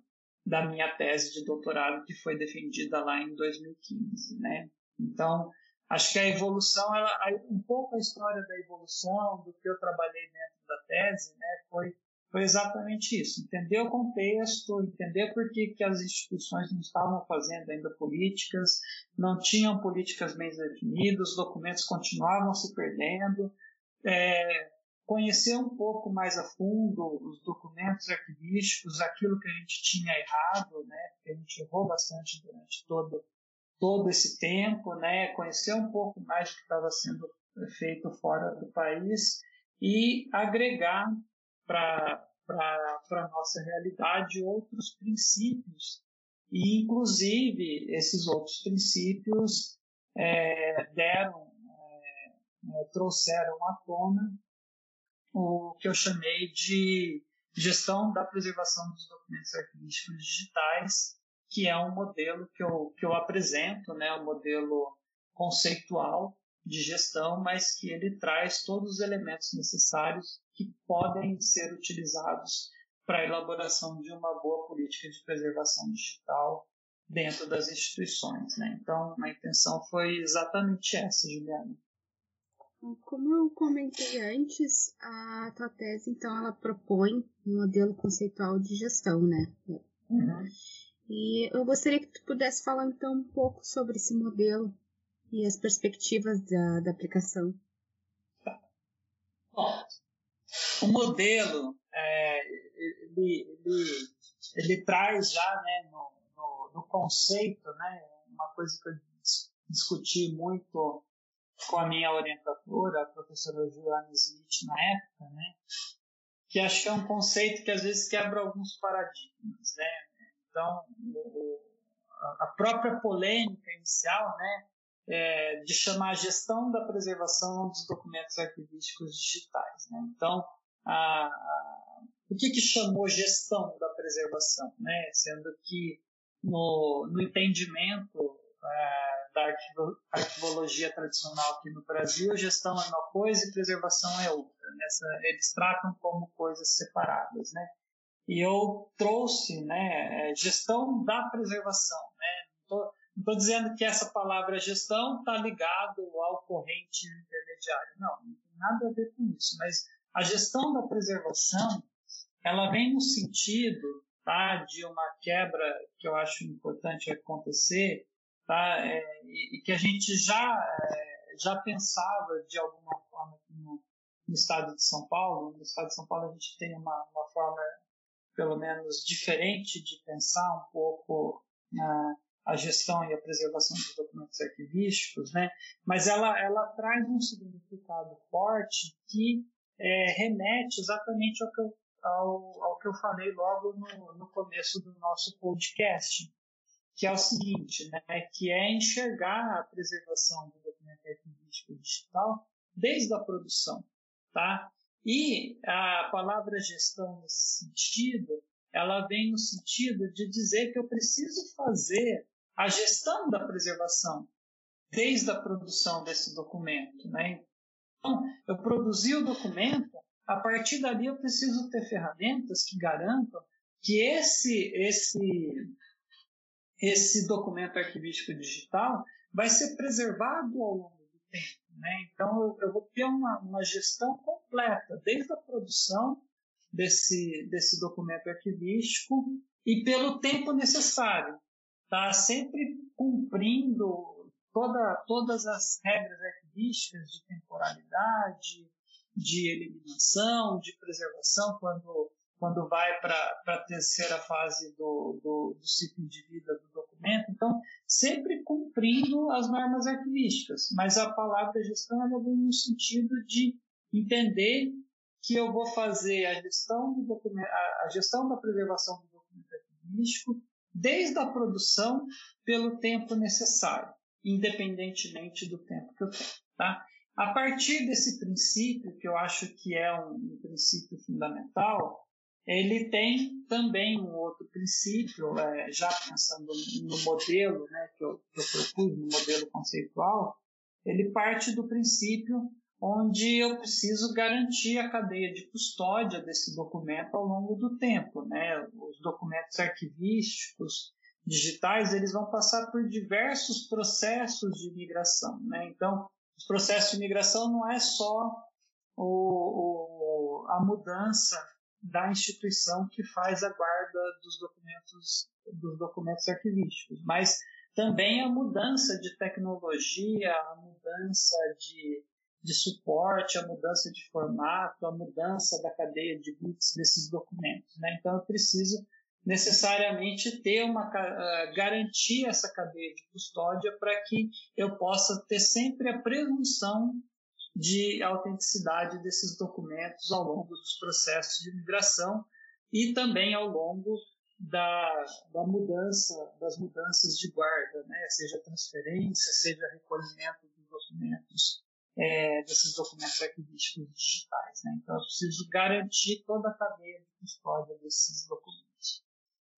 da minha tese de doutorado que foi defendida lá em 2015, né? Então, acho que a evolução, ela, um pouco a história da evolução do que eu trabalhei dentro da tese, né, foi foi exatamente isso, entender o contexto, entender por que, que as instituições não estavam fazendo ainda políticas, não tinham políticas bem definidas, os documentos continuavam se perdendo, é, conhecer um pouco mais a fundo os documentos arquivísticos, aquilo que a gente tinha errado, né, porque a gente errou bastante durante todo, todo esse tempo, né, conhecer um pouco mais do que estava sendo feito fora do país e agregar para a nossa realidade outros princípios. E, inclusive, esses outros princípios é, deram, é, é, trouxeram à tona o que eu chamei de gestão da preservação dos documentos arquivísticos digitais, que é um modelo que eu, que eu apresento, né, um modelo conceitual de gestão, mas que ele traz todos os elementos necessários que podem ser utilizados para a elaboração de uma boa política de preservação digital dentro das instituições. Né? Então, a intenção foi exatamente essa, Juliana. Como eu comentei antes, a tua tese, então, ela propõe um modelo conceitual de gestão, né? Uhum. E eu gostaria que tu pudesse falar, então, um pouco sobre esse modelo e as perspectivas da, da aplicação. Tá. Bom, o modelo, é, ele, ele, ele, traz já né, no, no, no conceito, né, uma coisa que eu discuti muito com a minha orientadora, a professora Juliana Smith, na época, né? que acho que é um conceito que às vezes quebra alguns paradigmas. Né? Então, a própria polêmica inicial né, é, de chamar a gestão da preservação dos documentos arquivísticos digitais. Né? Então, a, a, o que, que chamou gestão da preservação? Né? Sendo que no, no entendimento é, da arquivologia tradicional aqui no Brasil, gestão é uma coisa e preservação é outra. Nessa, eles tratam como coisas separadas, né? E eu trouxe, né, é, gestão da preservação, né? Não estou dizendo que essa palavra gestão está ligado ao corrente intermediário, não, não tem nada a ver com isso. Mas a gestão da preservação, ela vem no sentido, tá, de uma quebra que eu acho importante acontecer tá? É, e, que a gente já, é, já pensava de alguma forma no, no, estado de São Paulo. No estado de São Paulo a gente tem uma, uma forma, pelo menos, diferente de pensar um pouco na, a gestão e a preservação dos documentos arquivísticos, né? mas ela, ela traz um significado forte que é, remete exatamente ao que, eu, ao, ao que eu falei logo no, no começo do nosso podcast, que é o seguinte, né, que é enxergar a preservação do documento arquivístico digital desde a produção, tá? E a palavra gestão nesse sentido, ela vem no sentido de dizer que eu preciso fazer a gestão da preservação desde a produção desse documento, né? Então, eu produzi o documento, a partir dali eu preciso ter ferramentas que garantam que esse esse esse documento arquivístico digital vai ser preservado ao longo do tempo. Né? Então, eu, eu, vou ter uma, uma gestão completa, desde a produção desse, desse documento arquivístico e pelo tempo necessário. Tá? Sempre cumprindo toda, todas as regras arquivísticas de temporalidade, de eliminação, de preservação, quando quando vai para a terceira fase do, do, do, ciclo de vida do documento. Então, sempre cumprindo as normas arquivísticas, mas a palavra gestão ela vem no sentido de entender que eu vou fazer a gestão, do documento, a gestão da preservação do documento arquivístico desde a produção pelo tempo necessário, independentemente do tempo que eu tenho. Tá? A partir desse princípio, que eu acho que é um, um princípio fundamental, ele tem também um outro princípio, é, já pensando no modelo né, que, eu, que eu propus, no modelo conceitual, ele parte do princípio onde eu preciso garantir a cadeia de custódia desse documento ao longo do tempo. Né? Os documentos arquivísticos digitais eles vão passar por diversos processos de migração. Né? Então, os processos de migração não é só o, o, a mudança da instituição que faz a guarda dos documentos, dos documentos arquivísticos, mas também a mudança de tecnologia, a mudança de, de suporte, a mudança de formato, a mudança da cadeia de bits desses documentos. Né? Então, eu preciso necessariamente ter uma uh, garantir essa cadeia de custódia para que eu possa ter sempre a presunção de autenticidade desses documentos ao longo dos processos de migração e também ao longo da, da mudança, das mudanças de guarda, né? seja transferência, seja recolhimento dos documentos, é, desses documentos arquivísticos digitais. Né? Então, eu preciso garantir toda a cadeia de custódia desses documentos.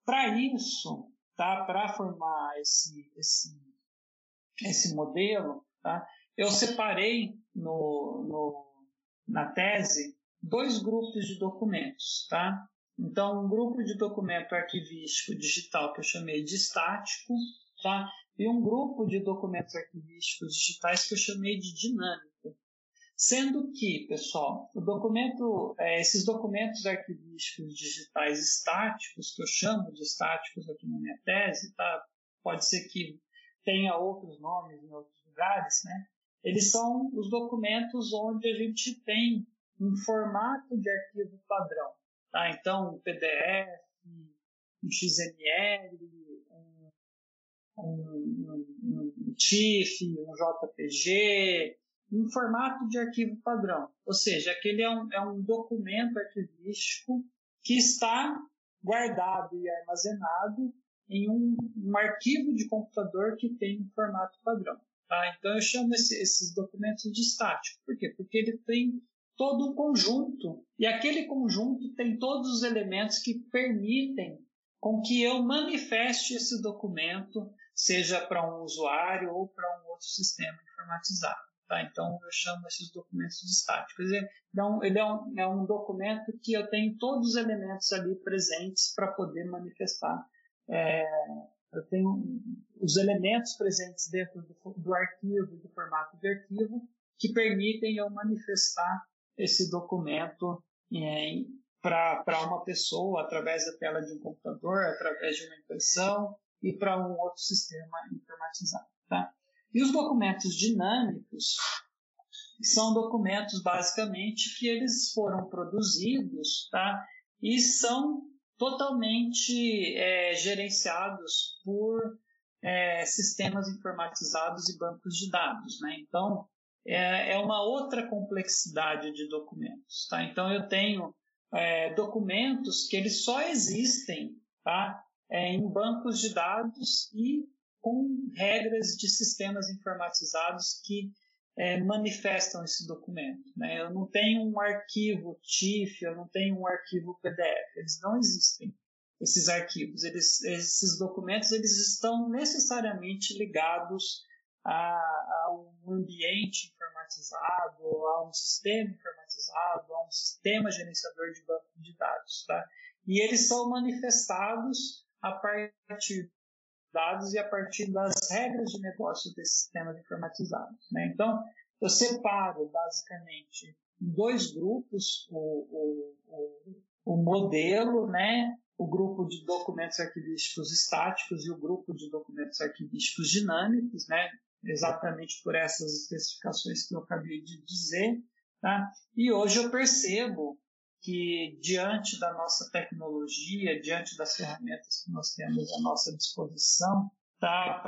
Para isso, tá? para formar esse, esse, esse modelo, tá? eu separei no, no, na tese dois grupos de documentos. Tá? Então, um grupo de documento arquivístico digital que eu chamei de estático, tá? E um grupo de documentos arquivísticos digitais que eu chamei de dinâmico. Sendo que, pessoal, o documento, é, esses documentos arquivísticos digitais estáticos, que eu chamo de estáticos aqui na minha tese, tá? pode ser que tenha outros nomes em outros lugares, né? eles são os documentos onde a gente tem um formato de arquivo padrão. Tá? Então, um PDF, um XML, um, um, um, um TIFF, um JPG, um formato de arquivo padrão. Ou seja, aquele é um, é um documento arquivístico que está guardado e armazenado em um, um arquivo de computador que tem um formato padrão. Tá? Então eu chamo esse, esses documentos de estático. Por quê? Porque ele tem todo um conjunto e aquele conjunto tem todos os elementos que permitem com que eu manifeste esse documento, seja para um usuário ou para um outro sistema informatizado. Tá? Então eu chamo esses documentos de estáticos. Um, ele é, um, é um documento que eu tenho todos os elementos ali presentes para poder manifestar é, eu tenho os elementos presentes dentro do, do arquivo, do formato de arquivo, que permitem eu manifestar esse documento é, para uma pessoa através da tela de um computador, através de uma impressão e para um outro sistema informatizado. Tá? E os documentos dinâmicos são documentos basicamente que eles foram produzidos tá? e são totalmente é, gerenciados por é, sistemas informatizados e bancos de dados. Né? Então, é, é, uma outra complexidade de documentos. Tá? Então, eu tenho é, documentos que eles só existem tá? É, em bancos de dados e com regras de sistemas informatizados que é, manifestam esse documento. Né? Eu não tenho um arquivo TIFF, eu não tenho um arquivo PDF, eles não existem. Esses arquivos, eles, esses documentos, eles estão necessariamente ligados a, a, um ambiente informatizado, a um sistema informatizado, a um sistema gerenciador de banco de dados, tá? E eles são manifestados a partir dados e a partir das regras de negócio desses sistemas informatizados. Né? Então, eu separo basicamente em dois grupos o, o, o, o modelo, né? o grupo de documentos arquivísticos estáticos e o grupo de documentos arquivísticos dinâmicos, né? exatamente por essas especificações que eu acabei de dizer. Tá? E hoje eu percebo que diante da nossa tecnologia, diante das ferramentas que nós temos à nossa disposição, tá,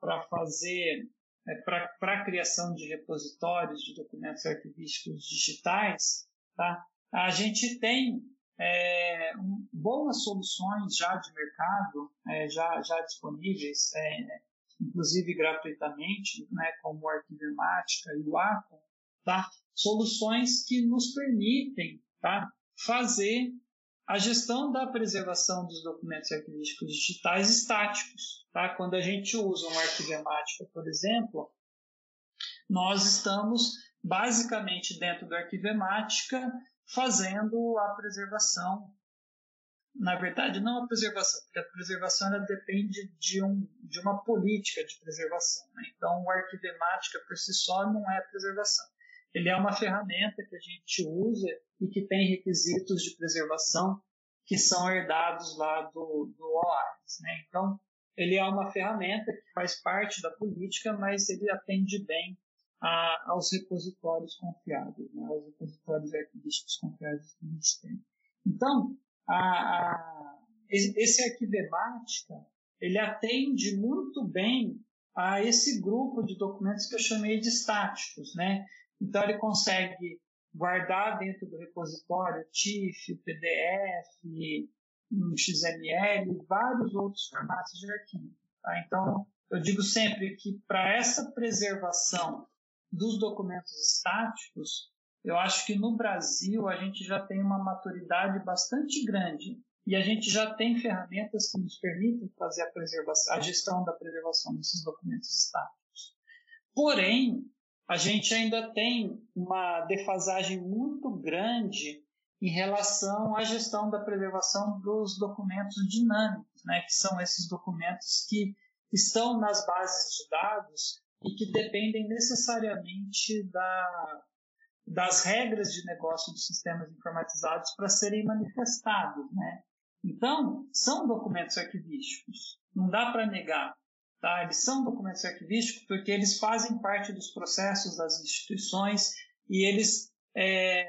para fazer, é, para a criação de repositórios de documentos arquivísticos digitais, tá, a gente tem é, um, boas soluções já de mercado, é, já, já disponíveis, é, inclusive gratuitamente, né, como o Arquivemática e o Atom, tá? soluções que nos permitem tá? fazer a gestão da preservação dos documentos arquivísticos digitais estáticos. Tá? Quando a gente usa uma arquivemática, por exemplo, nós estamos basicamente dentro da arquivemática fazendo a preservação. Na verdade, não a preservação, porque a preservação ela depende de, um, de uma política de preservação. Né? Então, o arquivemática por si só não é preservação. Ele é uma ferramenta que a gente usa e que tem requisitos de preservação que são herdados lá do, do. Né? Então, ele é uma ferramenta que faz parte da política, mas ele atende bem a, aos repositórios confiáveis, né? aos repositórios arquivísticos confiáveis que a gente tem. Então, a, a, esse arquivemática, ele atende muito bem a esse grupo de documentos que eu chamei de estáticos, né? Então ele consegue guardar dentro do repositório TIFF, PDF, XML, vários outros formatos de arquivo. Tá? Então, eu digo sempre que para essa preservação dos documentos estáticos, eu acho que no Brasil a gente já tem uma maturidade bastante grande e a gente já tem ferramentas que nos permitem fazer a a gestão da preservação desses documentos estáticos. Porém, a gente ainda tem uma defasagem muito grande em relação à gestão da preservação dos documentos dinâmicos, né, que são esses documentos que estão nas bases de dados e que dependem necessariamente da, das regras de negócio dos sistemas informatizados para serem manifestados. Né? Então, são documentos arquivísticos, não dá para negar. Tá? Eles são documentos arquivísticos porque eles fazem parte dos processos das instituições e eles é,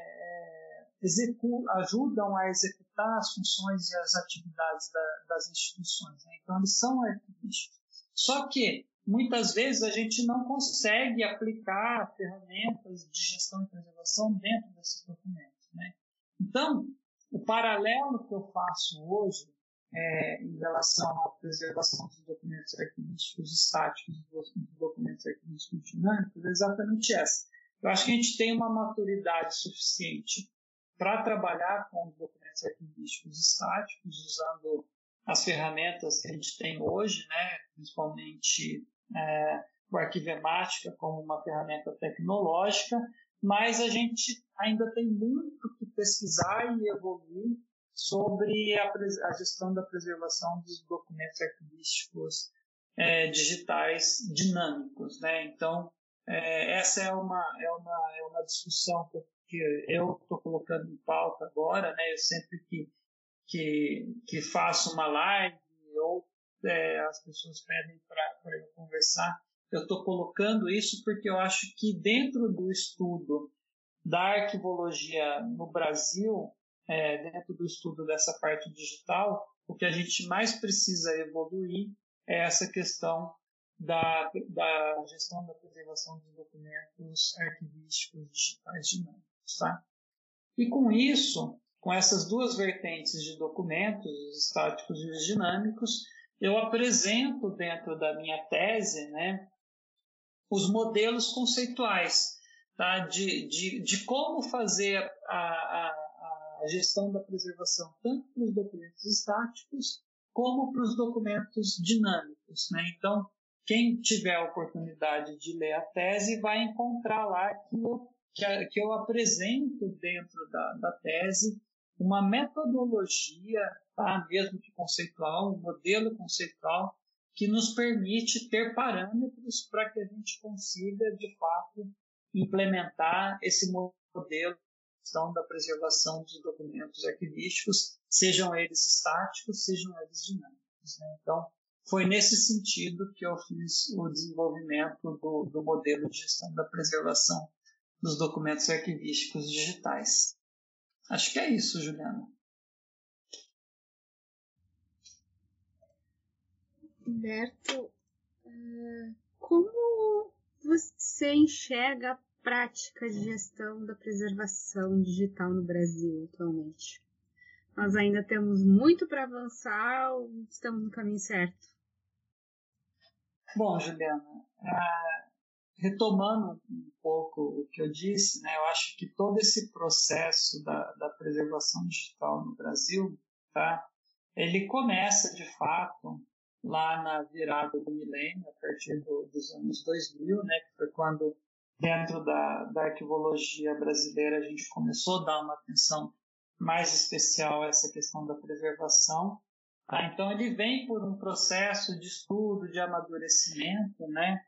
ajudam a executar as funções e as atividades da, das instituições. Né? Então, eles são arquivísticos. Só que, muitas vezes, a gente não consegue aplicar ferramentas de gestão e preservação dentro desses documentos. Né? Então, o paralelo que eu faço hoje é, em relação à preservação dos documentos arquivísticos estáticos e dos documentos arquivísticos dinâmicos é exatamente essa. Eu acho que a gente tem uma maturidade suficiente para trabalhar com documentos arquivísticos estáticos, usando as ferramentas que a gente tem hoje, né, principalmente é, o Arquivemática como uma ferramenta tecnológica, mas a gente ainda tem muito que pesquisar e evoluir sobre a, a gestão da preservação dos documentos arquivísticos é, digitais dinâmicos. Né? Então, é, essa é uma, é, uma, é uma discussão que eu estou colocando em pauta agora, né? Eu sempre que, que, que faço uma live ou é, as pessoas pedem para eu conversar, eu estou colocando isso porque eu acho que dentro do estudo da arquivologia no Brasil, é, dentro do estudo dessa parte digital, o que a gente mais precisa evoluir é essa questão da, da gestão da preservação dos documentos arquivísticos digitais dinâmicos. Tá? E com isso, com essas duas vertentes de documentos, os estáticos e os dinâmicos, eu apresento dentro da minha tese né, os modelos conceituais tá, de, de, de como fazer a, a, a gestão da preservação, tanto para os documentos estáticos como para os documentos dinâmicos. Né? Então, quem tiver a oportunidade de ler a tese vai encontrar lá que eu que, eu apresento dentro da, da tese uma metodologia, tá? mesmo que conceitual, um modelo conceitual, que nos permite ter parâmetros para que a gente consiga, de fato, implementar esse modelo questão da preservação dos documentos arquivísticos, sejam eles estáticos, sejam eles dinâmicos. Né? Então, foi nesse sentido que eu fiz o desenvolvimento do, do modelo de gestão da preservação dos documentos arquivísticos digitais. Acho que é isso, Juliana. Humberto, eh, como você enxerga a prática de gestão da preservação digital no Brasil atualmente? Nós ainda temos muito para avançar ou estamos no caminho certo? Bom, Juliana, retomando um pouco o que eu disse, né, eu acho que todo esse processo da, da preservação digital no Brasil, tá, ele começa de fato lá na virada do milênio, a partir do, dos anos 2000, né, que foi quando dentro da, da arquivologia brasileira a gente começou a dar uma atenção mais especial a essa questão da preservação. Tá? Então ele vem por um processo de estudo, de amadurecimento, né?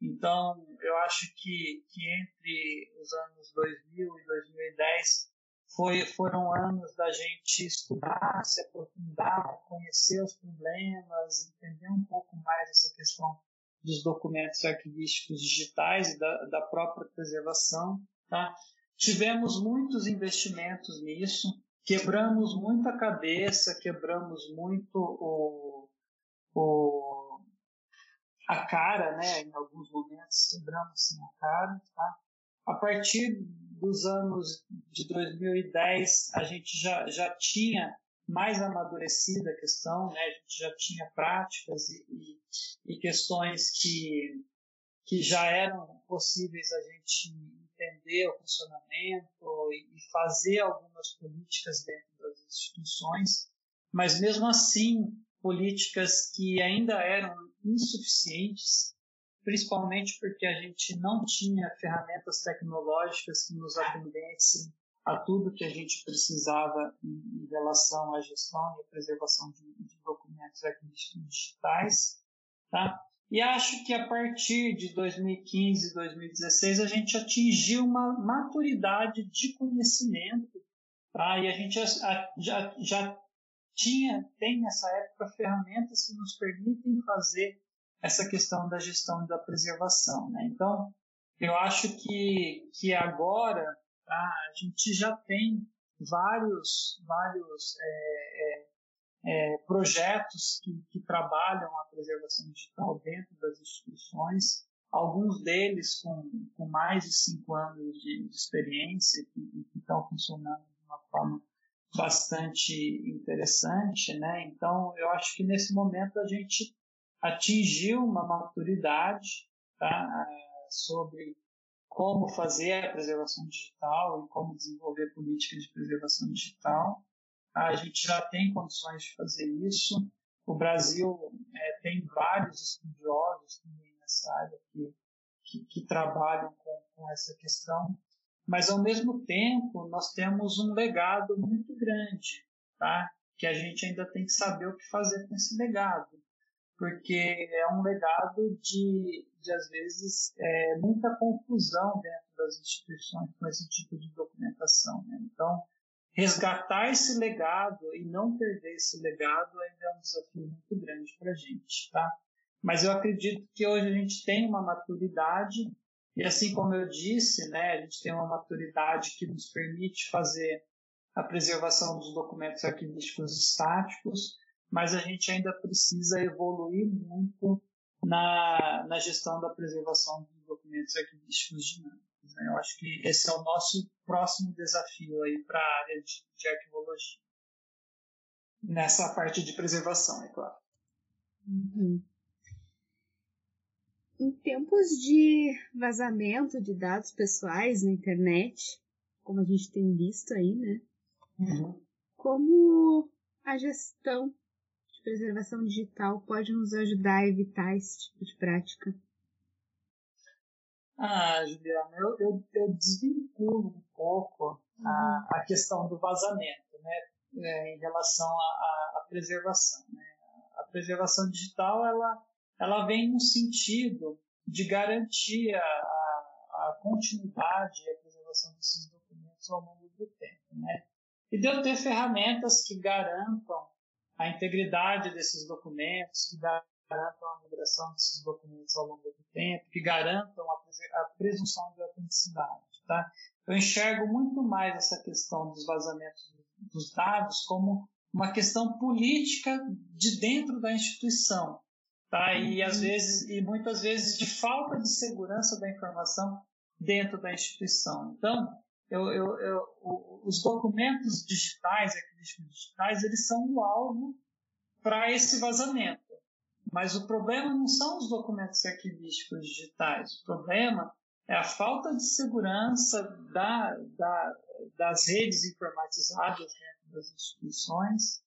Então, eu acho que, que entre os anos 2000 e 2010 foi, foram anos da gente estudar, se aprofundar, conhecer os problemas, entender um pouco mais essa questão dos documentos arquivísticos digitais e da, da própria preservação. Tá? Tivemos muitos investimentos nisso, quebramos muita cabeça, quebramos muito o, o a cara, né? Em alguns momentos quebramos assim a cara, tá? A partir dos anos de 2010, a gente já, já tinha mais amadurecida a questão, né? A gente já tinha práticas e, e, e questões que, que já eram possíveis a gente entender o funcionamento e, e fazer algumas políticas dentro das instituições, mas mesmo assim políticas que ainda eram insuficientes, principalmente porque a gente não tinha ferramentas tecnológicas que nos atendessem a tudo que a gente precisava em, relação à gestão e à preservação de, de documentos digitais, tá? E acho que a partir de 2015, 2016, a gente atingiu uma maturidade de conhecimento, tá? E a gente já, já, já tinha, tem nessa época ferramentas que nos permitem fazer essa questão da gestão e da preservação, né? Então, eu acho que, que agora tá, a gente já tem vários, vários é, é, é, projetos que, que, trabalham a preservação digital dentro das instituições, alguns deles com, com mais de cinco anos de, de experiência e que estão funcionando de uma forma bastante interessante, né? Então, eu acho que nesse momento a gente atingiu uma maturidade tá? sobre como fazer a preservação digital e como desenvolver políticas de preservação digital. A gente já tem condições de fazer isso. O Brasil é, tem vários estudiosos também nessa área que, que, que trabalham com, com, essa questão, mas ao mesmo tempo nós temos um legado muito grande, tá? que a gente ainda tem que saber o que fazer com esse legado, porque é um legado de, de às vezes, é, muita confusão dentro das instituições com esse tipo de documentação. Né? Então, resgatar esse legado e não perder esse legado ainda é um desafio muito grande para a gente, tá? Mas eu acredito que hoje a gente tem uma maturidade e assim como eu disse, né, a gente tem uma maturidade que nos permite fazer a preservação dos documentos arquivísticos estáticos, mas a gente ainda precisa evoluir muito na, na gestão da preservação dos documentos arquivísticos dinâmicos. Né? Eu acho que esse é o nosso próximo desafio aí para a área de, de arquivologia. Nessa parte de preservação, é claro. Uhum. Em tempos de vazamento de dados pessoais na internet, como a gente tem visto aí, né? Uhum. Como a gestão de preservação digital pode nos ajudar a evitar esse tipo de prática? Ah, Juliana, eu, eu, eu desvinculo um pouco a, uhum. a questão do vazamento, né, é, em relação à preservação. Né? A preservação digital, ela, ela vem no sentido de garantir a, a continuidade e a preservação desses documentos ao longo do tempo, né? E de eu ter ferramentas que garantam a integridade desses documentos, que garantam a migração desses documentos ao longo do tempo, que garantam a, presunção de autenticidade. Tá? Eu enxergo muito mais essa questão dos vazamentos dos dados como uma questão política de dentro da instituição, tá? E às uhum. vezes e muitas vezes de falta de segurança da informação dentro da instituição. Então, eu, eu, eu, os documentos digitais, arquivísticos digitais, eles são o alvo para esse vazamento. Mas o problema não são os documentos arquivísticos digitais. O problema é a falta de segurança da, da, das redes informatizadas dentro das instituições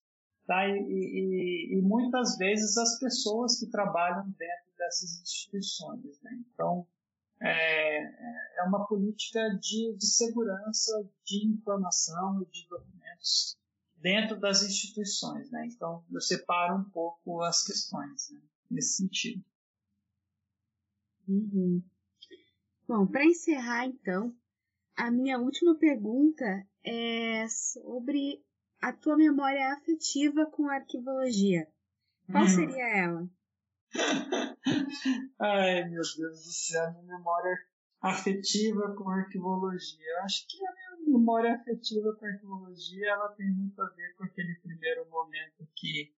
tá? e, e, e, muitas vezes as pessoas que trabalham dentro dessas instituições. Né? Então, é, é uma política de, de segurança de informação e de documentos dentro das instituições, né? Então eu separo um pouco as questões né? nesse sentido. Uhum. Bom, para encerrar então, a minha última pergunta é sobre a tua memória afetiva com a arquivologia. Qual hum. seria ela? Ai, meu Deus do céu, minha memória afetiva com arquivologia. Eu acho que a minha memória afetiva com arquivologia ela tem muito a ver com aquele primeiro momento que,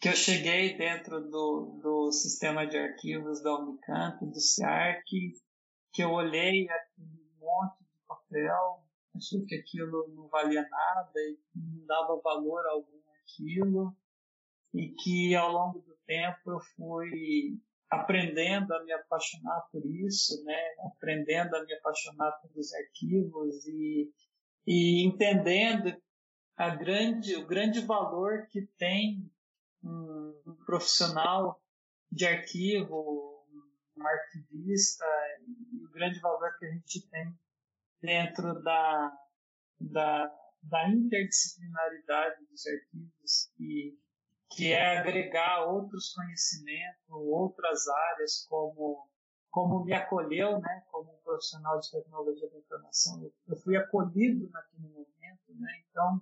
que eu cheguei dentro do, do sistema de arquivos da Unicamp, do CIARC, que eu olhei aquele monte de papel, achei que aquilo não valia nada e não dava valor algum àquilo, e que ao longo do tempo eu fui aprendendo a me apaixonar por isso, né? Aprendendo a me apaixonar pelos arquivos e, e entendendo a grande, o grande valor que tem um, um profissional de arquivo, um arquivista e o grande valor que a gente tem dentro da, da, da interdisciplinaridade dos arquivos, que, que é agregar outros conhecimentos, outras áreas, como, como me acolheu, né, como um profissional de tecnologia da informação. Eu fui acolhido naquele momento, né, então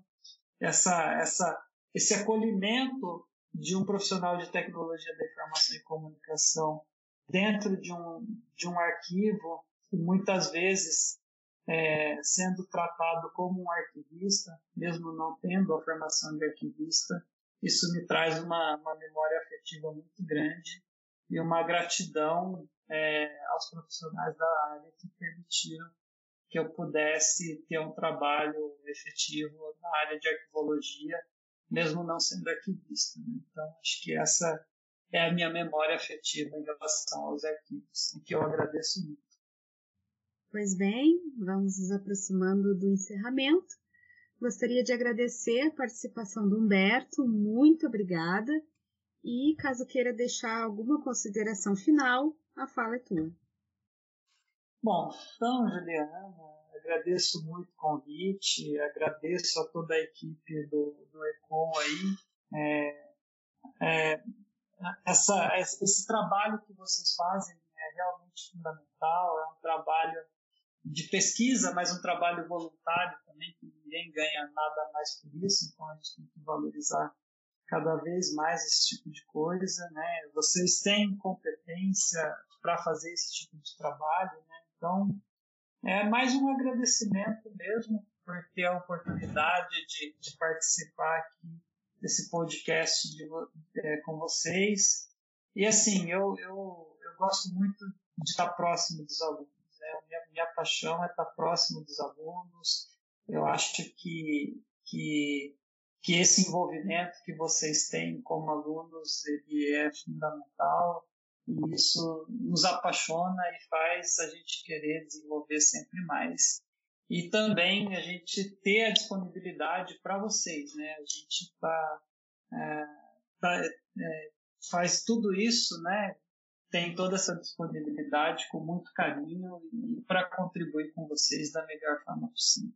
essa, essa, esse acolhimento de um profissional de tecnologia da informação e comunicação dentro de um, de um arquivo, muitas vezes é, sendo tratado como um arquivista, mesmo não tendo a formação de arquivista, isso me traz uma, uma memória afetiva muito grande e uma gratidão é, aos profissionais da área que permitiram que eu pudesse ter um trabalho efetivo na área de arquivologia, mesmo não sendo arquivista. Né? Então, acho que essa é a minha memória afetiva em relação aos arquivos, e que eu agradeço muito. Pois bem, vamos nos aproximando do encerramento. Gostaria de agradecer a participação do Humberto, muito obrigada. E caso queira deixar alguma consideração final, a fala é tua. Bom, então, Juliana, agradeço muito o convite, agradeço a toda a equipe do, do ECOM aí. É, é, essa, esse trabalho que vocês fazem é realmente fundamental, é um trabalho de pesquisa, mas um trabalho voluntário também, que ninguém ganha nada mais por isso, então a gente tem que valorizar cada vez mais esse tipo de coisa, né? Vocês têm competência para fazer esse tipo de trabalho, né? Então, é mais um agradecimento mesmo por ter a oportunidade de, de participar aqui desse podcast de, é, com vocês. E assim, eu, eu, eu gosto muito de estar próximo dos alunos. Minha, paixão é estar próximo dos alunos. Eu acho que, que, que esse envolvimento que vocês têm como alunos ele é fundamental. E isso nos apaixona e faz a gente querer desenvolver sempre mais. E também a gente ter a disponibilidade para vocês, né? A gente tá, é, tá é, faz tudo isso, né? Tem toda essa disponibilidade com muito carinho e para contribuir com vocês da melhor forma possível.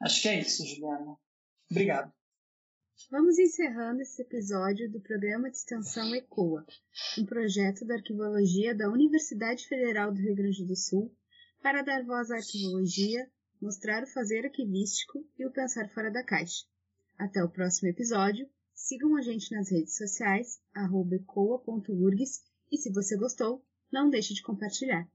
Acho que é isso, Juliana. Obrigado. Vamos encerrando esse episódio do programa de extensão ECOA, um projeto da arquivologia da Universidade Federal do Rio Grande do Sul para dar voz à arquivologia, mostrar o fazer arquivístico e o pensar fora da caixa. Até o próximo episódio. Sigam a gente nas redes sociais, ecoa.urgs, e se você gostou, não deixe de compartilhar.